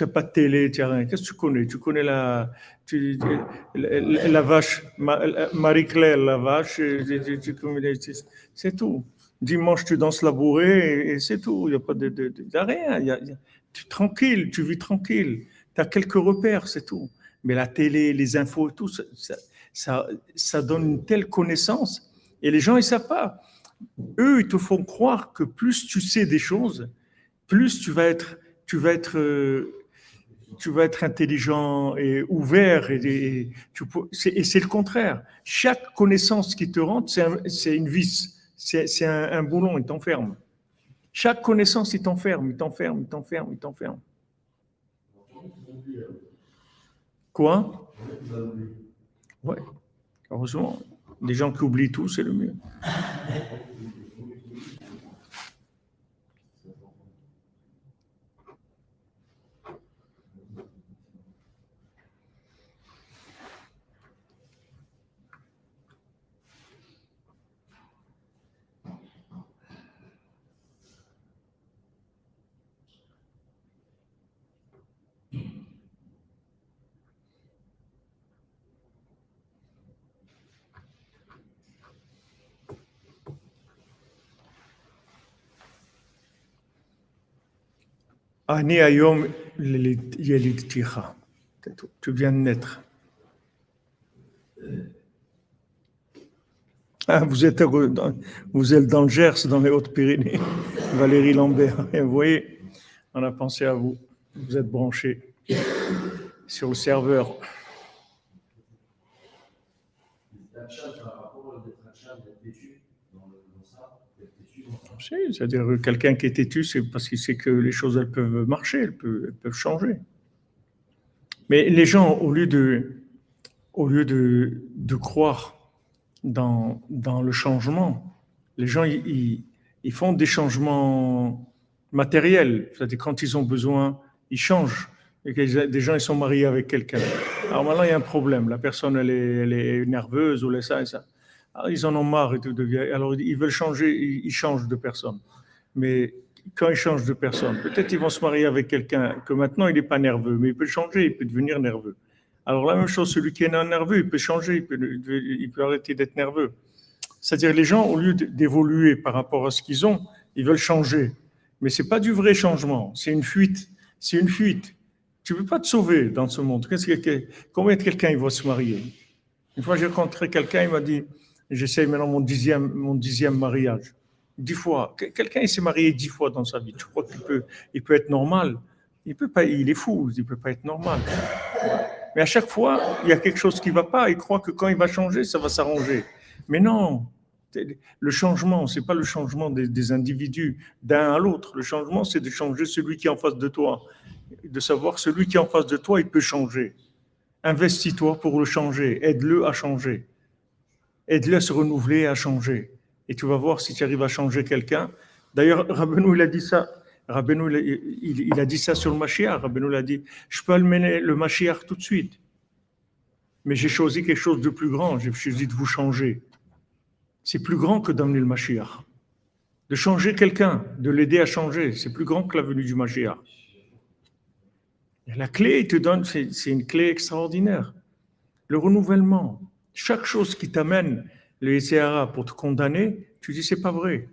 n'as pas de télé, tu n'as rien. Qu'est-ce que tu connais? Tu connais la, la, vache, Marie-Claire, la vache, c'est tout. Dimanche, tu danses la bourrée et, c'est tout. Il n'y a pas de, de, rien. Y a, tu tranquille, tu vis tranquille. Tu as quelques repères, c'est tout. Mais la télé, les infos, tout, ça, ça, ça donne une telle connaissance. Et les gens, ils ne savent pas eux, ils te font croire que plus tu sais des choses, plus tu vas être, tu vas être, euh, tu vas être intelligent et ouvert. Et, c'est le contraire. Chaque connaissance qui te rentre, c'est une vis, c'est un, un, boulon, il t'enferme. Chaque connaissance, il t'enferme, il t'enferme, il t'enferme, il t'enferme. Quoi? Ouais, heureusement. Les gens qui oublient tout, c'est le mieux. Ani ayom Tu viens de naître. Ah, vous, êtes, vous êtes dans le Gers, dans les Hautes-Pyrénées. Valérie Lambert. vous voyez, on a pensé à vous. Vous êtes branché sur le serveur. C'est-à-dire quelqu'un qui est têtu, c'est parce qu'il sait que les choses elles peuvent marcher, elles peuvent, changer. Mais les gens, au lieu de, au lieu de, croire dans, dans le changement, les gens, ils, ils font des changements matériels. C'est-à-dire quand ils ont besoin, ils changent. Et des gens, ils sont mariés avec quelqu'un. Alors maintenant, il y a un problème. La personne, elle est, elle est nerveuse ou les ça et ça. Alors, ils en ont marre et tout devient. Alors, ils veulent changer, ils changent de personne. Mais quand ils changent de personne, peut-être ils vont se marier avec quelqu'un que maintenant, il n'est pas nerveux, mais il peut changer, il peut devenir nerveux. Alors la même chose, celui qui est nerveux, il peut changer, il peut, arrêter d'être nerveux. C'est-à-dire les gens, au lieu d'évoluer par rapport à ce qu'ils ont, ils veulent changer. Mais c'est pas du vrai changement, c'est une fuite. C'est une fuite. Tu ne peux pas te sauver dans ce monde. Combien de quelqu'un va se marier? Une fois, j'ai rencontré quelqu'un, il m'a dit, j'essaye maintenant mon dixième, mon dixième mariage. Dix fois. Quelqu'un, s'est marié dix fois dans sa vie. Tu crois qu'il peut, il peut être normal? Il peut pas. Il est fou. Il peut pas être normal. Mais à chaque fois, il y a quelque chose qui va pas. Il croit que quand il va changer, ça va s'arranger. Mais non. Le changement, c'est pas le changement des, individus d'un à l'autre. Le changement, c'est de changer celui qui est en face de toi. De savoir celui qui est en face de toi, il peut changer. Investis-toi pour le changer. Aide-le à changer. Aide-le à se renouveler, à changer. Et tu vas voir si tu arrives à changer quelqu'un. D'ailleurs, Rabbeinu, il a dit ça Rabbeinu, il, a dit ça sur le Mashiach. Rabbeinu l'a dit, je peux amener le Mashiach tout de suite. Mais j'ai choisi quelque chose de plus grand. J'ai choisi de vous changer. C'est plus grand que d'amener le Mashiach. De changer quelqu'un, de l'aider à changer, c'est plus grand que la venue du Mashiach. la clé, il te donne, c'est une clé extraordinaire. Le renouvellement. Chaque chose qui t'amène le SCRA pour te condamner, tu dis c'est pas vrai.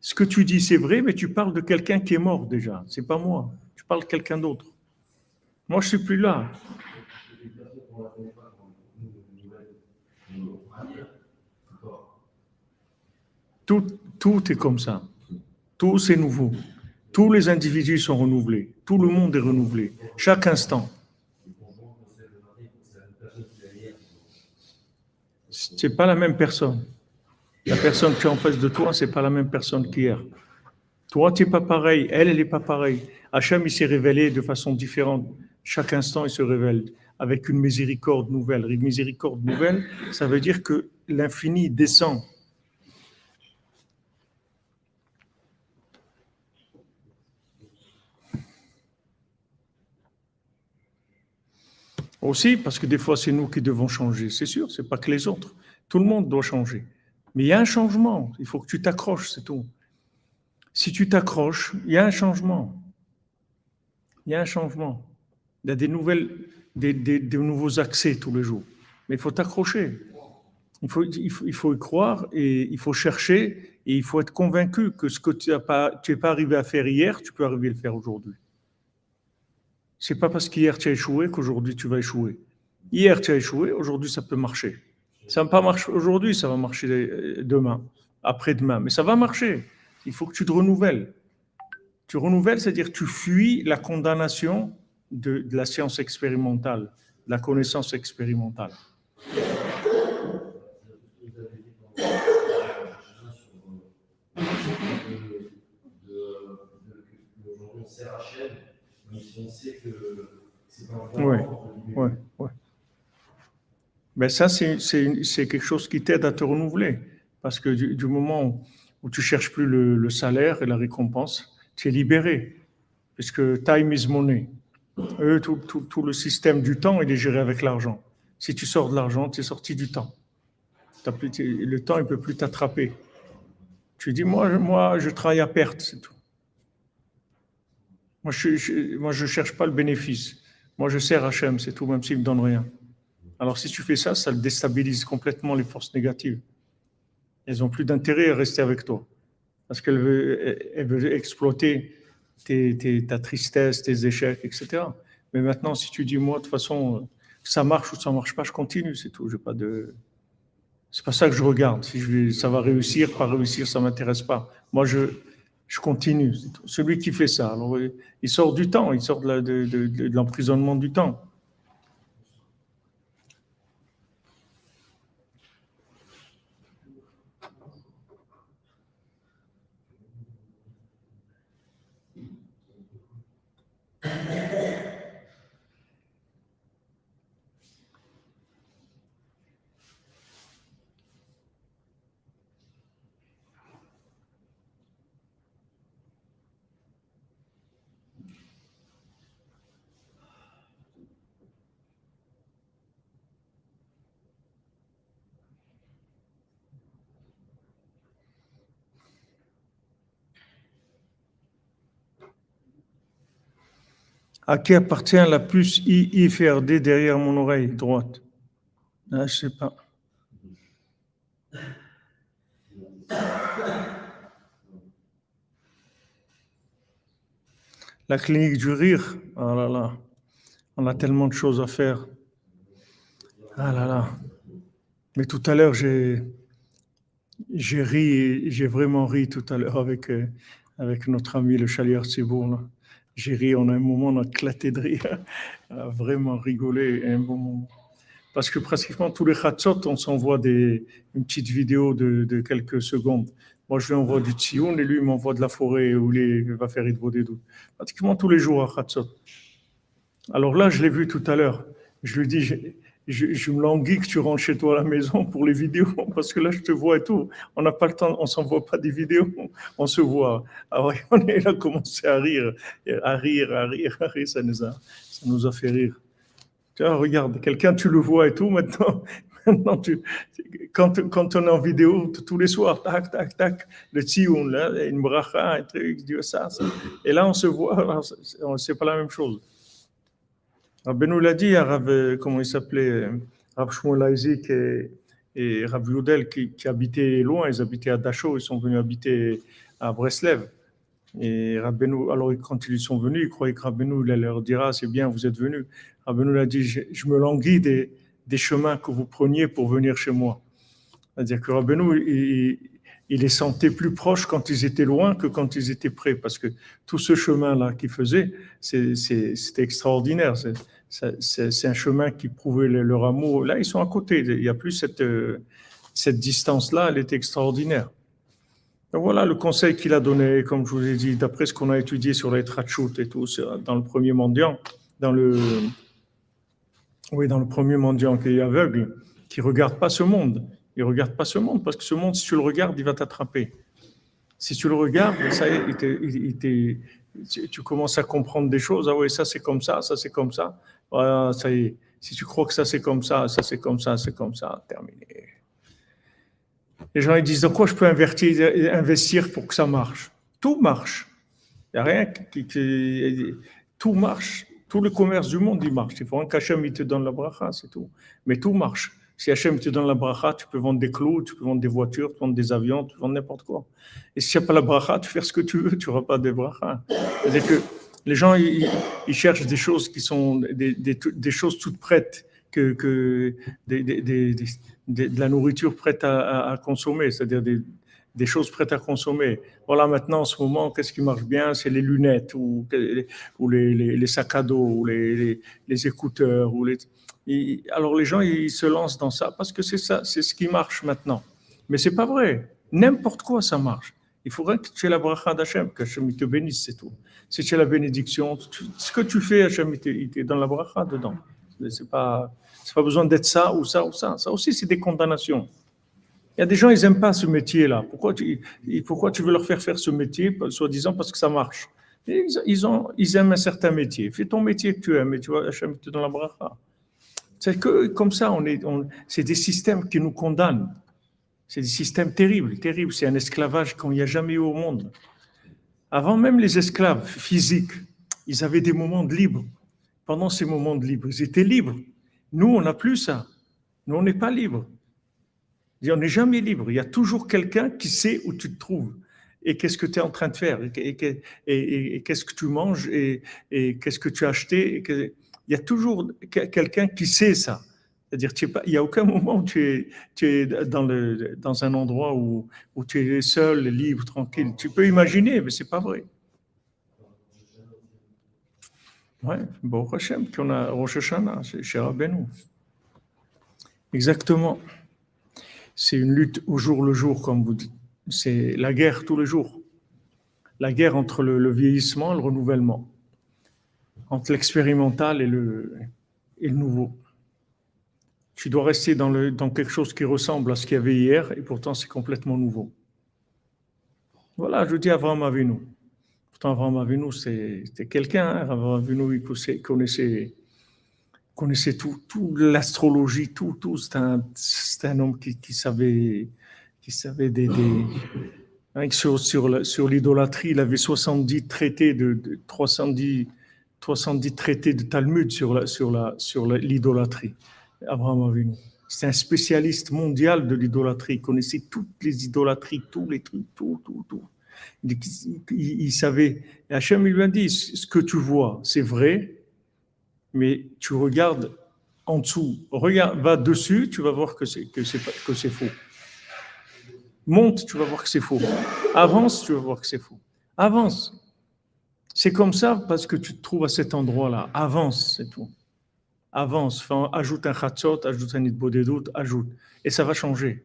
Ce que tu dis, c'est vrai, mais tu parles de quelqu'un qui est mort déjà. C'est pas moi. Tu parles de quelqu'un d'autre. Moi, je suis plus là. Tout, tout est comme ça. Tout c'est nouveau. Tous les individus sont renouvelés. Tout le monde est renouvelé. Chaque instant. C'est pas la même personne. La personne qui est en face de toi, c'est pas la même personne qu'hier. Toi, tu n'es pas pareil. Elle, elle n'est pas pareille. Hachem, il s'est révélé de façon différente. Chaque instant, il se révèle avec une miséricorde nouvelle. Une miséricorde nouvelle, ça veut dire que l'infini descend. Aussi, parce que des fois, c'est nous qui devons changer. C'est sûr, c'est pas que les autres. Tout le monde doit changer. Mais il y a un changement. Il faut que tu t'accroches, c'est tout. Si tu t'accroches, il y a un changement. Il y a un changement. Il y a des, nouvelles, des, nouveaux accès tous les jours. Mais il faut t'accrocher. Il faut, il, faut, y croire et il faut chercher et il faut être convaincu que ce que tu n'es pas, pas arrivé à faire hier, tu peux arriver à le faire aujourd'hui. C'est pas parce qu'hier tu as échoué qu'aujourd'hui tu vas échouer. Hier tu as échoué, aujourd'hui ça peut marcher. Ça ne va pas aujourd'hui, ça va marcher demain, après-demain, mais ça va marcher. Il faut que tu te renouvelles. Tu renouvelles, c'est-à-dire tu fuis la condamnation de, la science expérimentale, de la connaissance expérimentale. Oui, oui, oui. Ben ça, c'est quelque chose qui t'aide à te renouveler. Parce que du, moment où tu cherches plus le, salaire et la récompense, tu es libéré. Puisque time is money. Eux, tout, tout, le système du temps, il est géré avec l'argent. Si tu sors de l'argent, tu es sorti du temps. le temps, il ne peut plus t'attraper. Tu dis, moi, moi, je travaille à perte, c'est tout. Moi, je ne je cherche pas le bénéfice. Moi, je sers Hachem, c'est tout, même s'il ne me donne rien. Alors si tu fais ça, ça déstabilise complètement les forces négatives. Elles n'ont plus d'intérêt à rester avec toi. Parce qu'elles veulent, exploiter ta tristesse, tes échecs, etc. Mais maintenant, si tu dis, moi, de toute façon, ça marche ou ça marche pas, je continue, c'est tout. J'ai pas de. C'est pas ça que je regarde. Si je, ça va réussir, pas réussir, ça m'intéresse pas. Moi, je, je continue. Celui qui fait ça, alors, il sort du temps, il sort de l'emprisonnement du temps. À qui appartient la puce IFRD derrière mon oreille droite ah, Je ne sais pas. La clinique du rire, oh là là, on a tellement de choses à faire. Ah là là. Mais tout à l'heure, j'ai, ri, j'ai vraiment ri tout à l'heure avec, euh, notre ami le chalier Thibault. J'ai ri, on a un moment, on a éclaté de rire, a vraiment rigolé, un bon moment. Parce que pratiquement tous les khatsot, on s'envoie des, une petite vidéo de, de, quelques secondes. Moi, je lui envoie du tsioun et lui, il m'envoie de la forêt où il va faire doutes. Pratiquement tous les jours à khatsot. Alors là, je l'ai vu tout à l'heure. Je lui dis, je, me languis que tu rentres chez toi à la maison pour les vidéos, parce que là, je te vois et tout. On n'a pas le temps, on s'envoie pas des vidéos, on se voit. Alors, on a commencé à rire, à rire, à rire, à rire, ça nous a, ça nous a fait rire. Tu vois, regarde, quelqu'un, tu le vois et tout, maintenant, maintenant tu, quand, on est en vidéo tous les soirs, tac, tac, tac, le tioun, là, une bracha, un truc, Dieu, ça. Et là, on se voit, c'est pas la même chose. Rabbeinu l'a dit à Rav, comment il s'appelait, Rav Shmuel Isaac et, et Rav Yudel qui, habitaient loin, ils habitaient à Dachau, ils sont venus habiter à Breslev. Et Rabbeinu, alors quand ils sont venus, ils croyaient que Rabbeinu leur dire ah, c'est bien, vous êtes venus. Rabbeinu l'a dit je, me languis des, des, chemins que vous preniez pour venir chez moi. C'est-à-dire que Rabbeinu, il, il les sentait plus proches quand ils étaient loin que quand ils étaient près, parce que tout ce chemin-là qu'ils faisaient, c'était extraordinaire. C'est un chemin qui prouvait leur amour. Là, ils sont à côté. Il n'y a plus cette, cette distance-là, elle est extraordinaire. Voilà le conseil qu'il a donné, comme je vous ai dit, d'après ce qu'on a étudié sur les trachut et tout, dans le premier mendiant, dans le, oui, dans le premier mendiant qui est aveugle, qui regarde pas ce monde. Il regarde pas ce monde parce que ce monde, si tu le regardes, il va t'attraper. Si tu le regardes, ça tu commences à comprendre des choses. Ah oui, ça c'est comme ça, ça c'est comme ça. Voilà, ça y est. Si tu crois que ça c'est comme ça, ça c'est comme ça, c'est comme ça, terminé. Les gens ils disent dans quoi je peux investir, pour que ça marche? Tout marche. Il n'y a rien qui, Tout marche. Tout le commerce du monde, il marche. Il faut un cachet, il te donne la bracha, c'est tout. Mais tout marche. Si Hachem te donne la bracha, tu peux vendre des clous, tu peux vendre des voitures, tu peux vendre des avions, tu peux vendre n'importe quoi. Et si tu n'as pas la bracha, tu fais ce que tu veux, tu n'auras pas de bracha. C'est-à-dire que les gens, ils, cherchent des choses qui sont des, choses toutes prêtes, que, que de la nourriture prête à, consommer, c'est-à-dire des, choses prêtes à consommer. Voilà, maintenant, en ce moment, qu'est-ce qui marche bien? C'est les lunettes ou, les, sacs à dos ou les, écouteurs. Ou les, alors les gens, ils se lancent dans ça parce que c'est ça, c'est ce qui marche maintenant. Mais c'est pas vrai. N'importe quoi, ça marche. Il faudrait que tu aies la bracha d'Hachem, que Hachem te bénisse, c'est tout. Si tu as la bénédiction, ce que tu fais, Hachem, il est dans la bracha dedans. C'est pas, c'est pas besoin d'être ça ou ça ou ça. Ça aussi, c'est des condamnations. Il y a des gens, ils n'aiment pas ce métier-là. Pourquoi tu, pourquoi tu veux leur faire faire ce métier, soi-disant parce que ça marche? Ils, ont, ils aiment un certain métier. Fais ton métier que tu aimes et tu vois, Hachem te donne la bracha. C'est que comme ça, on est, c'est des systèmes qui nous condamnent. C'est des systèmes terribles, terribles. C'est un esclavage qu'on n'y a jamais eu au monde. Avant même les esclaves physiques, ils avaient des moments de libre. Pendant ces moments de libre, ils étaient libres. Nous, on n'a plus ça. Nous, on n'est pas libre. On n'est jamais libre. Il y a toujours quelqu'un qui sait où tu te trouves. et qu'est-ce que tu es en train de faire et, qu'est-ce que tu manges et, qu'est-ce que tu as acheté. il y a toujours quelqu'un qui sait ça. C'est-à-dire, il n'y a aucun moment où tu es, dans, un endroit où, tu es seul, libre, tranquille. Tu peux imaginer, mais ce n'est pas vrai. Oui, bon Hachem, qu'on a Rosh Hashanah, c'est chez Rabbeinu. Exactement. C'est une lutte au jour le jour, comme vous dites. C'est la guerre tous les jours. La guerre entre le, vieillissement et le renouvellement. Entre l'expérimental et le, et le nouveau. Tu dois rester dans, quelque chose qui ressemble à ce qu'il y avait hier et pourtant c'est complètement nouveau. Voilà, je dis Avram Avinu. Pourtant, Avram Avinu, c'était quelqu'un. Hein. Avram Avinu, il connaissait, connaissait tout, l'astrologie, tout, tout. C'était un, un, homme qui, savait, qui savait des. des sur, sur, sur l'idolâtrie, il avait 70 traités de, de 310, 310 traités de Talmud sur la, sur la, sur l'idolâtrie. Abraham Avinu. C'est un spécialiste mondial de l'idolâtrie. Il connaissait toutes les idolâtries, tous les trucs, tout, tout, tout. Il, savait. Et Hachem lui a dit ce que tu vois, c'est vrai, mais tu regardes en dessous. Regarde, va dessus, tu vas voir que c'est que c'est que c'est faux. Monte, tu vas voir que c'est faux. Avance, tu vas voir que c'est faux. Avance. C'est comme ça parce que tu te trouves à cet endroit-là. Avance, c'est tout avance, ajoute un khatsot, ajoute un doute, ajoute. Et ça va changer.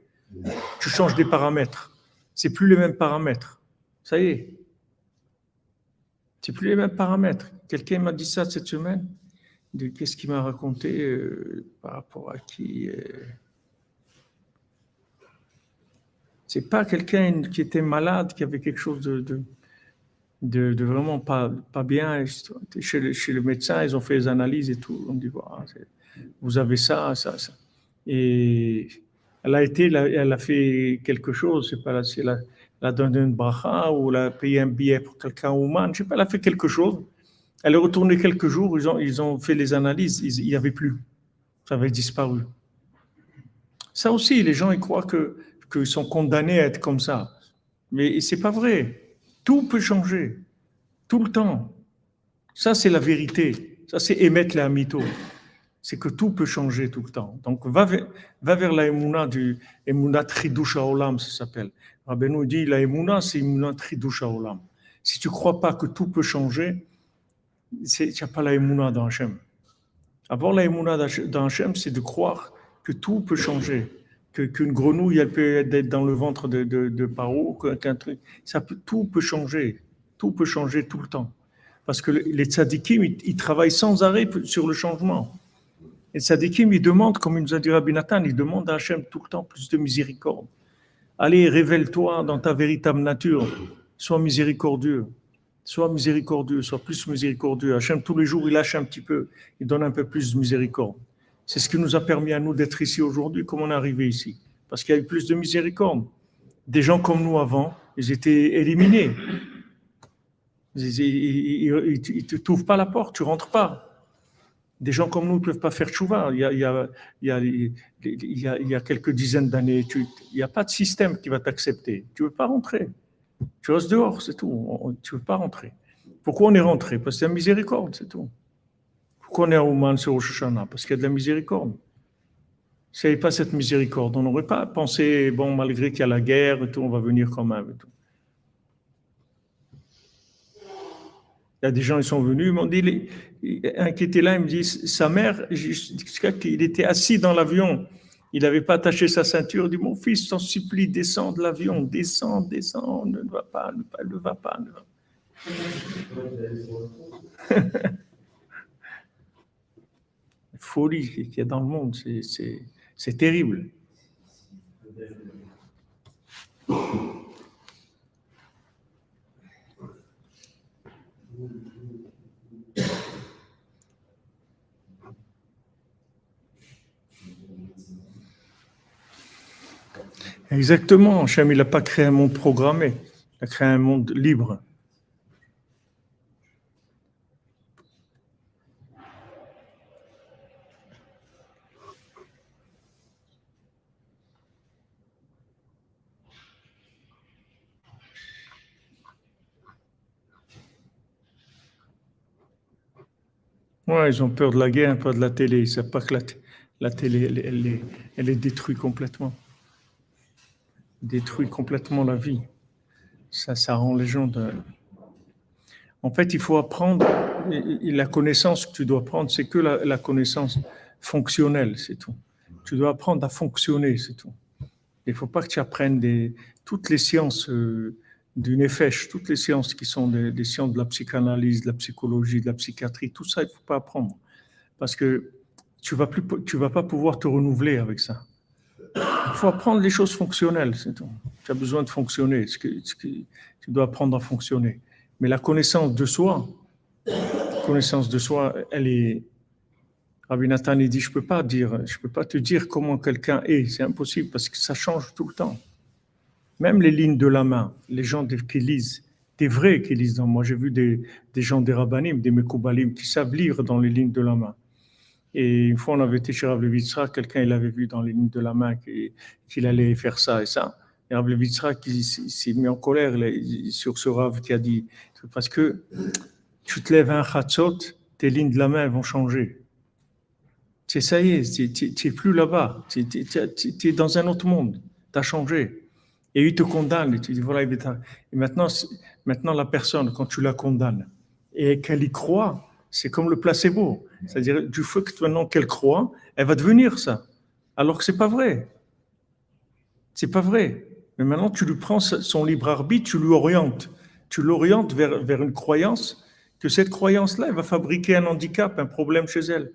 Tu changes des paramètres. C'est plus les mêmes paramètres. Ça y est. C'est plus les mêmes paramètres. Quelqu'un m'a dit ça cette semaine. Qu'est-ce qu'il m'a raconté euh, par rapport à qui euh... C'est pas quelqu'un qui était malade, qui avait quelque chose de, vraiment pas, pas bien. Chez le, chez le, médecin, ils ont fait les analyses et tout. On dit, voilà, vous avez ça, ça, ça. Et elle a été, elle a fait quelque chose, je sais pas, elle a, elle a donné une bracha ou elle a payé un billet pour quelqu'un ou man, je sais pas, elle a fait quelque chose. Elle est retournée quelques jours, ils ont, ils ont fait les analyses, il n'y avait plus. Ça avait disparu. Ça aussi, les gens, ils croient que qu'ils sont condamnés à être comme ça. Mais c'est pas vrai. Tout peut changer, tout le temps. Ça, c'est la vérité. Ça, c'est émettre la mytho. C'est que tout peut changer tout le temps. Donc, va vers, va vers la émouna du émouna tridusha olam, ça s'appelle. Rabbeinu dit la émouna, c'est émouna tridusha olam. Si tu ne crois pas que tout peut changer, tu n'as pas la émouna dans. Avoir la émouna dans c'est de croire que tout peut changer qu'une grenouille, elle peut être dans le ventre de, de, Paro, qu'un truc, ça peut, tout peut changer, tout peut changer tout le temps. Parce que les tzadikim, ils, travaillent sans arrêt sur le changement. Les tzadikim, ils demandent, comme il nous a dit Rabbi Nathan, ils demandent à Hachem tout le temps plus de miséricorde. Allez, révèle-toi dans ta véritable nature, sois miséricordieux, sois miséricordieux, sois plus miséricordieux. Hachem, tous les jours, il lâche un petit peu, il donne un peu plus de miséricorde. C'est ce qui nous a permis à nous d'être ici aujourd'hui, comme on est arrivé ici. Parce qu'il y a eu plus de miséricorde. Des gens comme nous avant, ils étaient éliminés. Ils ne te trouvent pas la porte, tu rentres pas. Des gens comme nous ne peuvent pas faire chouva. Il il y a, quelques dizaines d'années, il n'y a pas de système qui va t'accepter. Tu ne veux pas rentrer. Tu restes dehors, c'est tout. Tu ne veux pas rentrer. Pourquoi on est rentré? Parce que c'est la miséricorde, c'est tout. Pourquoi est à Ouman sur Rosh Parce qu'il y a de la miséricorde. S'il n'y avait pas cette miséricorde, on n'aurait pas pensé, bon, malgré qu'il y a la guerre et tout, on va venir quand même. tout. Il y a des gens, ils sont venus, ils m'ont dit, un qui était là, il me dit, sa mère, il était assis dans l'avion, il n'avait pas attaché sa ceinture, il dit, mon fils, t'en supplie, descends de l'avion, descends, descends, ne va pas, ne va pas, ne va pas. folie qu'il y a dans le monde. C'est terrible. Exactement. Hachem, il n'a pas créé un monde programmé. Il a créé un monde libre. Ouais, ils ont peur de la guerre, peur de la télé. Ils ne savent pas que la, télé, elle, est, elle est détruite complètement. Détruit complètement la vie. Ça, ça rend les gens. En fait, il faut apprendre, la connaissance que tu dois prendre, c'est que la, connaissance fonctionnelle, c'est tout. Tu dois apprendre à fonctionner, c'est tout. Il ne faut pas que tu apprennes toutes les sciences euh, du Nefesh, toutes les sciences qui sont des, sciences de la psychanalyse, de la psychologie, de la psychiatrie, tout ça, il ne faut pas apprendre. Parce que tu ne vas, plus, tu vas pas pouvoir te renouveler avec ça. Il faut apprendre les choses fonctionnelles. Tu as besoin de fonctionner. tu dois apprendre à fonctionner. Mais la connaissance de soi, connaissance de soi, elle est. Rabbi Nathan dit, je peux pas dire, je peux pas te dire comment quelqu'un est, c'est impossible parce que ça change tout le temps. Même les lignes de la main, les gens qui lisent, des vrais qui lisent. Moi, j'ai vu des, gens des rabbanim, des mekoubalim qui savent lire dans les lignes de la main. Et une fois, on avait été chez Rav quelqu'un il avait vu dans les lignes de la main qu'il allait faire ça et ça. Et Rav qui s'est mis en colère sur ce Rav qui a dit parce que tu te lèves un khatsot, tes lignes de la main vont changer. Ça y est, tu n'es plus là-bas, tu es, dans un autre monde, tu as changé. Et il te condamne, et tu dis voilà, et maintenant, maintenant la personne, quand tu la condamnes et qu'elle y croit, c'est comme le placebo. C'est-à-dire, du fait que maintenant qu'elle croit, elle va devenir ça. Alors que c'est pas vrai. C'est pas vrai. Mais maintenant, tu lui prends son libre arbitre, tu lui orientes. Tu l'orientes vers, vers une croyance, que cette croyance-là, elle va fabriquer un handicap, un problème chez elle.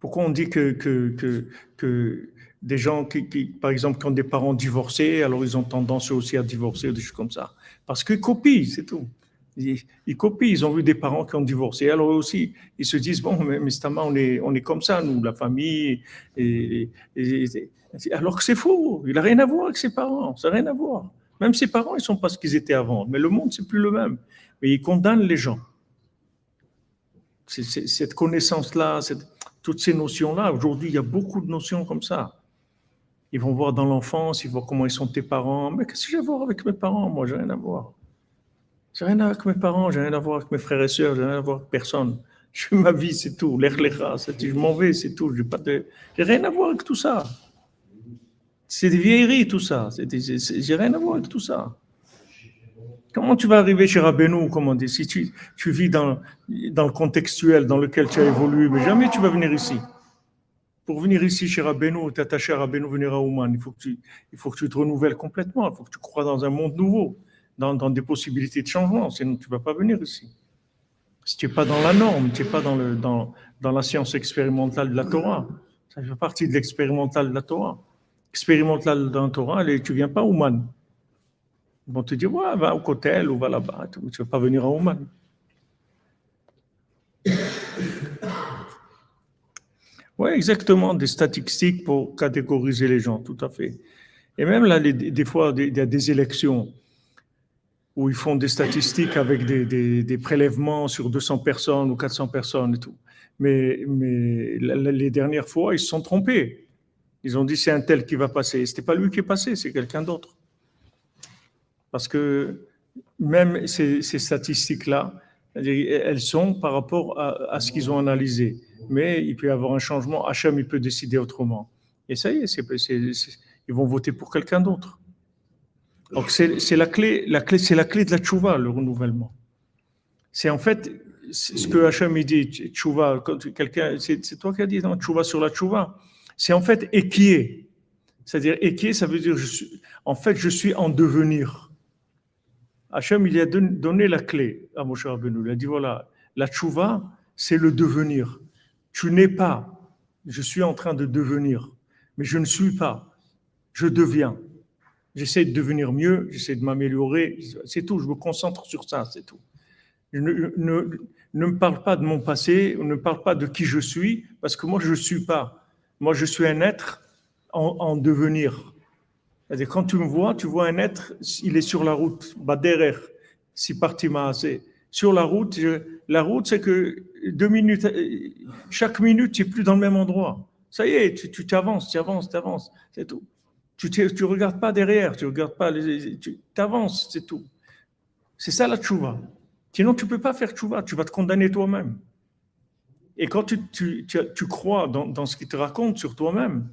Pourquoi on dit que, que, que des gens qui, par exemple, qui ont des parents divorcés, alors ils ont tendance aussi à divorcer, des choses comme ça Parce qu'ils copient, c'est tout. Ils, copient, ils ont vu des parents qui ont divorcé. Alors aussi, ils se disent, bon, mais, mais on est, on est comme ça, nous, la famille. Et, alors que c'est faux, il n'a rien à voir avec ses parents, ça n'a rien à voir. Même ses parents, ils ne sont pas ce qu'ils étaient avant. Mais le monde, c'est plus le même. Mais ils condamnent les gens. cette connaissance-là, toutes ces notions-là, aujourd'hui, il y a beaucoup de notions comme ça. Ils vont voir dans l'enfance, ils voient comment ils sont tes parents. Mais qu'est-ce que j'ai à voir avec mes parents? Moi, j'ai rien à voir. J'ai rien à voir avec mes parents, j'ai rien à voir avec mes frères et sœurs, j'ai rien à voir avec personne. Je fais ma vie, c'est tout. L'air, je m'en vais, c'est tout. Je n'ai de... rien à voir avec tout ça. C'est des vieilleries, tout ça. J'ai rien à voir avec tout ça. Comment tu vas arriver chez Rabbeinu, comme on dit, si tu, tu vis dans, dans le contextuel dans lequel tu as évolué, mais jamais tu vas venir ici. Pour venir ici chez Rabbeinu, t'attacher à Rabbeinu, venir à Ouman, il faut, que tu, il faut que tu te renouvelles complètement, il faut que tu crois dans un monde nouveau dans, des possibilités de changement, sinon tu ne vas pas venir ici. Si tu n'es pas dans la norme, tu n'es pas dans, le, dans, dans la science expérimentale de la Torah, ça fait partie de l'expérimental de la Torah. Expérimental dans la Torah, tu ne viens pas à Ouman. Ils vont te dire, va au Kotel ou va là-bas, tu ne vas pas venir à Ouman. Oui, exactement, des statistiques pour catégoriser les gens, tout à fait. Et même là, des fois, il y a des élections où ils font des statistiques avec des, prélèvements sur 200 personnes ou 400 personnes et tout. Mais, les dernières fois, ils se sont trompés. Ils ont dit c'est un tel qui va passer. Ce n'était pas lui qui est passé, c'est quelqu'un d'autre. Parce que même ces statistiques-là, elles sont par rapport à, ce qu'ils ont analysé. Mais il peut y avoir un changement. Hachem, il peut décider autrement. Et ça y est, ils vont voter pour quelqu'un d'autre. Donc c'est la clé, la clé, c'est la clé de la tchouva, le renouvellement. C'est en fait ce que Hachem dit, tchouva, quelqu'un, c'est toi qui as dit, non, tchouva sur la tchouva. C'est en fait équier. C'est-à-dire équier, ça veut dire, en fait, je suis en devenir. Hachem, il a donné la clé à Moshe Rabbeinu. Il a dit, voilà, la tchouva, c'est le devenir. Tu n'es pas, je suis en train de devenir, mais je ne suis pas, je deviens. J'essaie de devenir mieux, j'essaie de m'améliorer, c'est tout, je me concentre sur ça, c'est tout. Je ne, ne, me parle pas de mon passé, ne parle pas de qui je suis, parce que moi je ne suis pas. Moi je suis un être en, devenir. Quand tu me vois, tu vois un être, il est sur la route, baderer, si parti assez. Sur la route, la route c'est que deux minutes, chaque minute tu es plus dans le même endroit. Ça y est, tu, tu avances, tu avances, tu avances, c'est tout. Tu ne regardes pas derrière, tu regardes pas, tu avances, c'est tout. C'est ça la tchouva. Sinon, tu ne peux pas faire tchouva, tu vas te condamner toi-même. Et quand tu, crois dans, dans ce qu'il te raconte sur toi-même,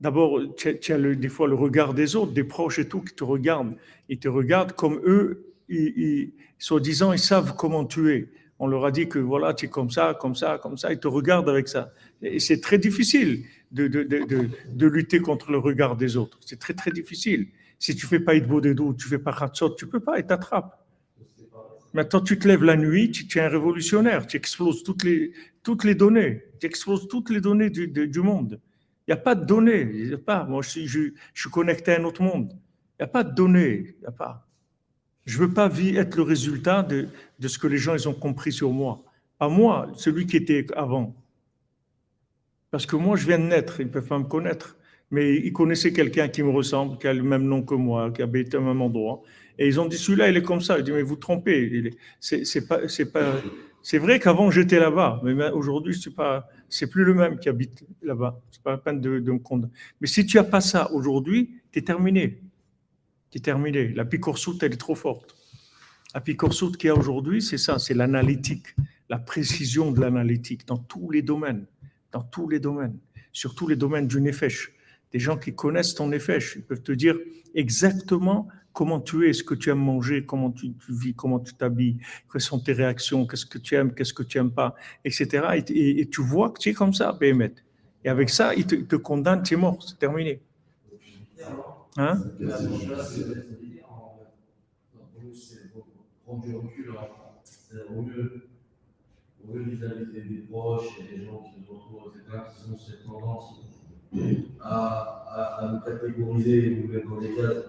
d'abord, tu as, des fois le regard des autres, des proches et tout, qui te regardent. Ils te regardent comme eux, ils, soi-disant, ils savent comment tu es. On leur a dit que voilà, tu es comme ça, comme ça, comme ça. Ils te regardent avec ça. Et c'est très difficile de, de, de, de, lutter contre le regard des autres. C'est très, très difficile. Si tu fais pas Idbodedou, tu fais pas Hatzot, tu peux pas, ils t'attrapent. Maintenant, tu te lèves la nuit, tu, es un révolutionnaire, tu exploses toutes les, toutes les données, tu exploses toutes les données du, du monde. N'y a pas de données, y a pas. Moi, je je, suis connecté à un autre monde. Il n'y a pas de données, il n'y a pas. Je ne veux pas être le résultat de, de, ce que les gens ils ont compris sur moi. Pas moi, celui qui était avant. Parce que moi, je viens de naître, ils ne peuvent pas me connaître. Mais ils connaissaient quelqu'un qui me ressemble, qui a le même nom que moi, qui habite au même endroit. Et ils ont dit, celui-là, il est comme ça. Je dis, mais vous trompez. C'est pas, c'est vrai qu'avant j'étais là-bas, mais aujourd'hui je suis pas, c'est plus le même qui habite là-bas. C'est pas la peine de, me condamner. Mais si tu as pas ça aujourd'hui, tu es terminé. Tu terminé. La picorsoute, elle est trop forte. La picorsoute qu'il y a aujourd'hui, c'est ça, c'est l'analytique, la précision de l'analytique dans tous les domaines dans tous les domaines, sur tous les domaines du Nefesh. Des gens qui connaissent ton Nefesh, ils peuvent te dire exactement comment tu es, ce que tu aimes manger, comment tu, vis, comment tu t'habilles, quelles sont tes réactions, qu'est-ce que tu aimes, qu'est-ce que tu n'aimes pas, etc. Et, tu vois que tu es comme ça, Béhémet. Et avec ça, ils te, te condamnent, tu es mort, c'est terminé. Hein? À, nous catégoriser nous mettre dans des cases.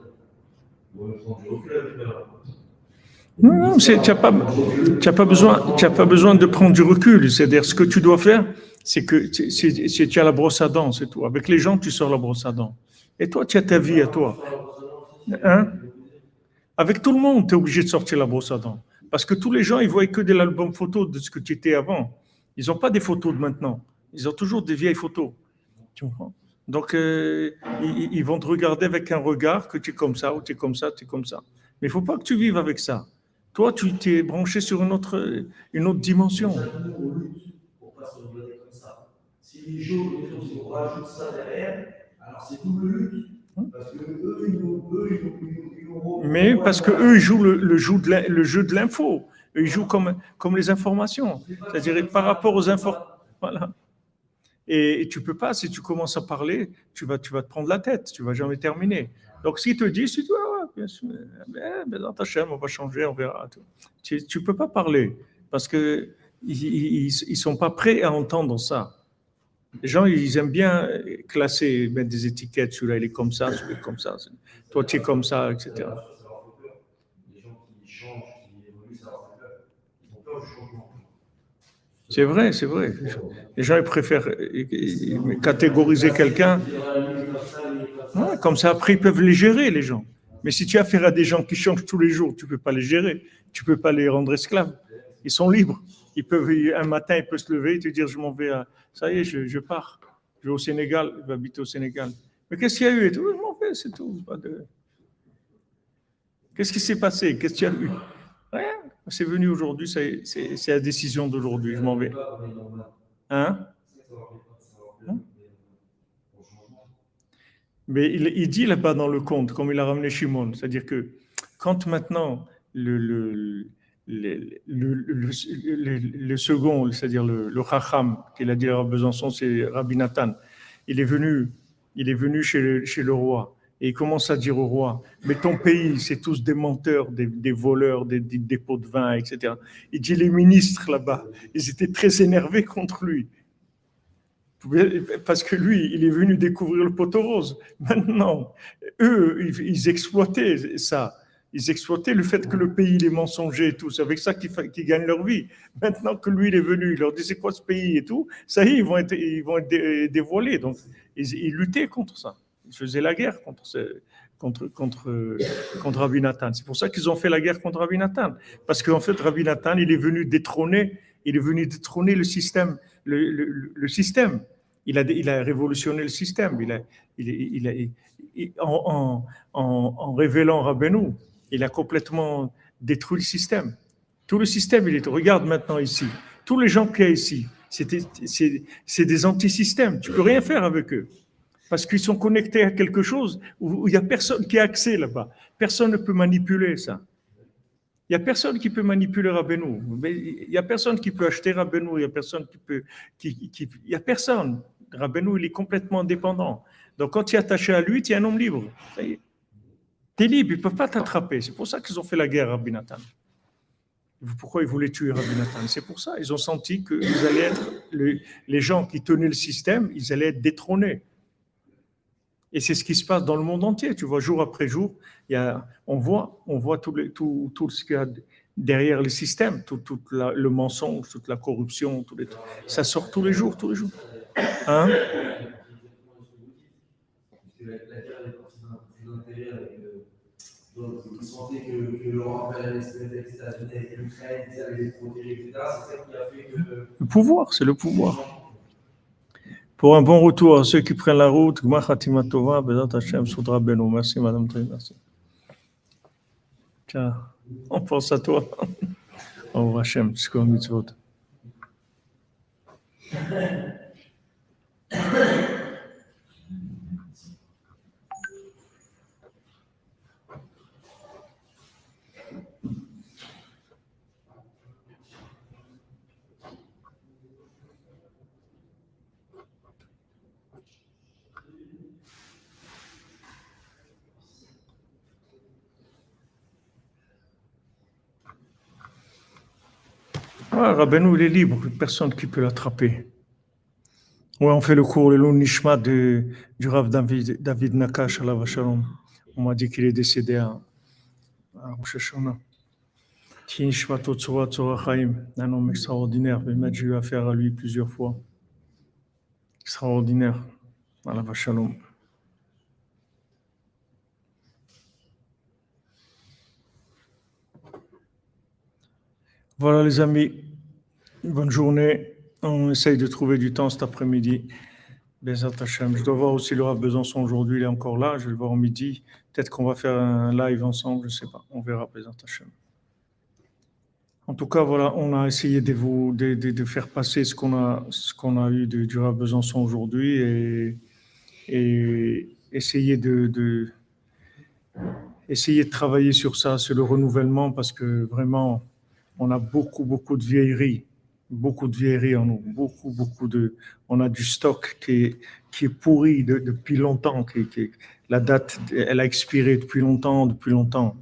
Non, non, tu n'as pas, pas, besoin, pas besoin de prendre du recul. C'est-à-dire, ce que tu dois faire, c'est que tu as la brosse à dents, c'est tout. Avec les gens, tu sors la brosse à dents. Et toi, tu as ta vie à toi. Hein? Avec tout le monde, tu es obligé de sortir la brosse à dents. Parce que tous les gens, ils voient que de l'album photo de ce que tu étais avant. Ils n'ont pas des photos de maintenant. Ils ont toujours des vieilles photos. Donc, euh, ils, vont te regarder avec un regard que tu es comme ça, ou tu es comme ça, tu es comme ça. Mais il ne faut pas que tu vives avec ça. Toi, tu t'es branché sur une autre, une autre dimension. Lutte. Parce que eux, ils, mais jouent le, jeu de l'info. Ils jouent comme, comme les informations. C'est-à-dire par rapport aux informations. Voilà. Et, tu peux pas, si tu commences à parler, tu vas, tu vas te prendre la tête, tu vas jamais terminer. Donc, s'ils te disent, tu dis, ouais, bien sûr, ben, dans ta chaîne, on va changer, on verra. Tu ne peux pas parler parce qu'ils ils, sont pas prêts à entendre ça. Les gens, ils aiment bien classer, mettre des étiquettes, celui-là, il est comme ça, celui-là, comme ça, toi, tu es comme ça, etc. C'est vrai, c'est vrai. Les gens, ils préfèrent catégoriser quelqu'un. comme ça, après, ils peuvent les gérer, les gens. Mais si tu as affaire à des gens qui changent tous les jours, tu ne peux pas les gérer. Tu ne peux pas les rendre esclaves. Ils sont libres. Ils peuvent, un matin, ils peuvent se lever et te dire, je m'en vais à, ça y est, je, pars. Je vais au Sénégal, je vais habiter au Sénégal. Mais qu'est-ce qu'il y a eu Je m'en vais, c'est tout. Qu'est-ce qui s'est passé? Qu'est-ce qu'il y a eu? C'est venu aujourd'hui, c'est la décision d'aujourd'hui, je m'en vais. Hein? Mais il, dit là-bas dans le conte, comme il a ramené Shimon, c'est-à-dire que quand maintenant le, second, c'est-à-dire le, Chacham, qu'il a dit à Besançon, c'est Rabbi Nathan. Il est venu, il est venu chez le roi et il commence à dire au roi Mais ton pays, c'est tous des menteurs, des, voleurs, des, des, dépôts de vin, etc. Il dit Les ministres là-bas, ils étaient très énervés contre lui. Parce que lui, il est venu découvrir le poteau rose. Maintenant, eux, ils exploitaient ça ils exploitaient le fait que le pays est mensonger et tout. C'est avec ça qu'ils gagnent leur vie. Maintenant que lui, il est venu, il leur dit c'est quoi ce pays et tout, ça y est, ils vont être, ils vont être dévoilés. Donc, ils, luttaient contre ça. Ils faisaient la guerre contre, contre, contre, contre Rabbi Nathan. C'est pour ça qu'ils ont fait la guerre contre Rabbi Nathan. Parce qu'en fait, Rabbi Nathan, il est venu détrôner, il est venu détrôner le système. Le, le, système. Il a, il a révolutionné le système. Il a, il, a, en, en, en, révélant Rabbeinu, il a complètement détruit le système. Tout le système, il est. Regarde maintenant ici. tous les gens qu'il y a ici, c'est des antisystèmes. Tu peux rien faire avec eux. Parce qu'ils sont connectés à quelque chose où il n'y a personne qui a accès là-bas. Personne ne peut manipuler ça. Il n'y a personne qui peut manipuler Rabbeinu. Il n'y a personne qui peut acheter Rabbeinu. Il n'y a personne qui peut. Il n'y a personne. Rabbeinu, il est complètement dépendant. Donc, quand tu es attaché à lui, tu es un homme libre. Tu es libre, ils ne peuvent pas t'attraper. C'est pour ça qu'ils ont fait la guerre à Rabbi Nathan. Pourquoi ils voulaient tuer Rabbi Nathan? C'est pour ça. Ils ont senti que. Les gens qui tenaient le système, ils allaient être détrônés. Et c'est ce qui se passe dans le monde entier. Tu vois, jour après jour, il y a, on voit, on voit tout, tout, tout ce qu'il y a derrière le système, tout, le mensonge, toute la corruption, tout les, ça sort tous les jours, tous les jours. Hein? Le pouvoir, c'est le pouvoir. Pour un bon retour à ceux qui prennent la route. Merci, Madame merci. Tiens, on pense à toi. C'est comme mitzvot. Ah, Rabbeinu, il est libre, personne qui peut l'attraper. Ouais, on fait le cours, le long Nishma de, du Rav David, David Nakash à la Vachalom. On m'a dit qu'il est décédé à, à Rosh Hashanah. Un homme extraordinaire. J'ai eu affaire à lui plusieurs fois. Extraordinaire, à la Vachalom. Voilà les amis, Bonne journée. On essaye de trouver du temps cet après-midi. Je dois voir aussi le Rav Besançon aujourd'hui, il est encore là. Je vais le voir au midi. Peut-être qu'on va faire un live ensemble, je ne sais pas. On verra, En tout cas, voilà, on a essayé de, vous, de, de, faire passer ce qu'on a, a eu du Rav Besançon aujourd'hui et, et essayer de, de, essayer de travailler sur ça, sur le renouvellement, parce que vraiment, on a beaucoup, beaucoup de vieilleries beaucoup de vieilleries en nous, beaucoup, beaucoup de. On a du stock qui est, qui est pourri depuis longtemps, qui, la date, elle a expiré depuis longtemps, depuis longtemps.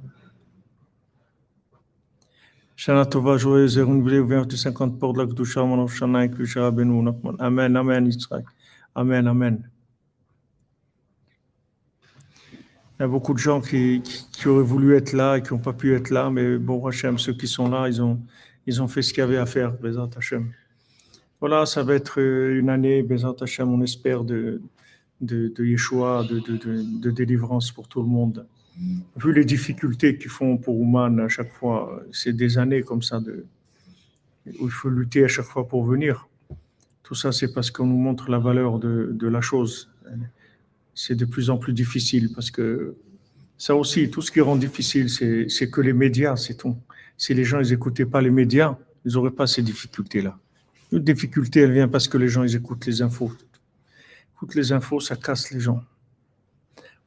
Shana Tova, joyeuse et renouvelée, ouverte de 50 portes de la Kdusha, mon Shana et Kushara Benou, Amen, Amen, Israël. Amen, Amen. Il y a beaucoup de gens qui, auraient voulu être là et qui n'ont pas pu être là, mais bon, Hachem, ceux qui sont là, ils ont, ils ont fait ce qu'il y avait à faire, Bézat Hashem. Voilà, ça va être euh, une année, Bézat Hashem, on espère, de, de, de Yeshua, de, de, de, délivrance pour tout le monde. Vu les difficultés qu'ils font pour Ouman à chaque fois, c'est des années comme ça de, où il faut lutter à chaque fois pour venir. Tout ça, c'est parce qu'on nous montre la valeur de, de la chose. C'est de plus en plus difficile parce que ça aussi, tout ce qui rend difficile, c'est que les médias, c'est tout si les gens n'écoutaient pas les médias, ils n'auraient pas ces difficultés-là. Une difficulté, elle vient parce que les gens ils écoutent les infos. Écoute les infos, ça casse les gens.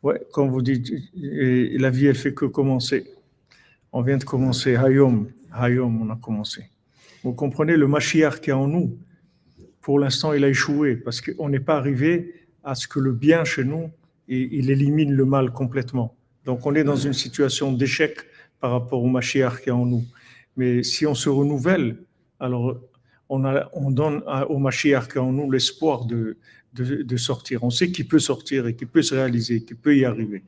Ouais, comme vous dites, la vie, elle fait que commencer. On vient de commencer. Hayom, Hayom, on a commencé. Vous comprenez, le Mashiach qui est en nous, pour l'instant, il a échoué parce qu'on n'est pas arrivé à ce que le bien chez nous, il élimine le mal complètement. Donc, on est dans une situation d'échec par rapport au Mashiach qui est en nous. Mais si on se renouvelle, alors on, a, on donne au Mashiach qui est en nous l'espoir de, de, sortir. On sait qu'il peut sortir et qu'il peut se réaliser, qu'il peut y arriver.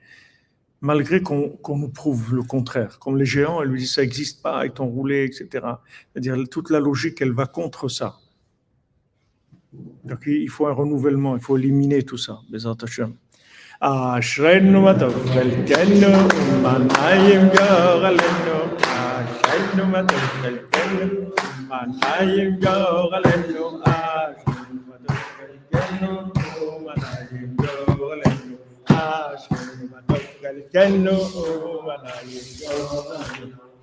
Malgré qu'on nous prouve le contraire. Comme les géants, elle lui dit ça n'existe pas, ils t'ont roulé, etc. C'est-à-dire toute la logique, elle va contre ça. Donc il faut un renouvellement, il faut éliminer tout ça. אשרנו מה טוב חלקנו, מנעים גורלנו, אשרנו מה טוב חלקנו, מנעים גורלנו, אשרנו מה טוב חלקנו, מנעים גורלנו, אשרנו מה טוב חלקנו, מנעים גורלנו, אשרינו מה טוב חלקנו, מה נעים גורלנו. אשרינו מה טוב חלקנו, מה נעים גורלנו. אשרינו מה טוב חלקנו, מה נעים גורלנו.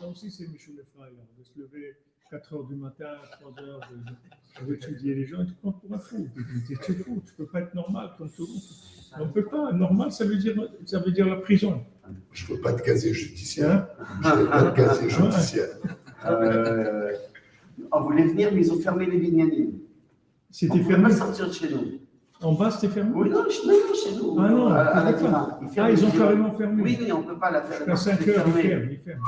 Ça aussi, c'est Michel Lefraille, de se lever 4 heures du matin, 3 heures, euh, de, de étudier les gens, et tout prends pour un fou. Tu es fou, tu peux pas être normal comme tout le monde. On ne peut pas. Normal, ça veut dire, ça veut dire la prison. Je ne veux pas de casier judiciaire. Hein Je ne pas de casier ah, judiciaire. Euh on voulait venir, mais ils ont fermé les. On C'était ne pouvait fermé. pas sortir de chez nous. En bas, c'était fermé? Oui, non, chez, non, non, chez nous. Ah non, à, à. Ils Ah, ils ont carrément fermé. Oui, oui, on ne peut pas la faire. Jusqu'à la 5 porte est heures, ils ferment, ils ferment.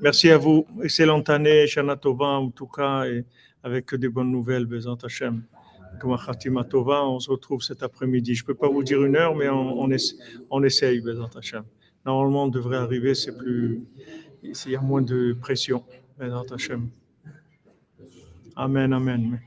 Merci à vous. Excellente année, Shana Tova, en tout cas, et avec que des bonnes nouvelles, Bezrat Hashem. Comme Tova, on se retrouve cet après-midi. Je ne peux pas vous dire une heure, mais on, on, essa- on essaye, Bezrat Hashem. Normalement, on devrait arriver, c'est plus. Il y a moins de pression, Bezrat Hashem. Amen, amen.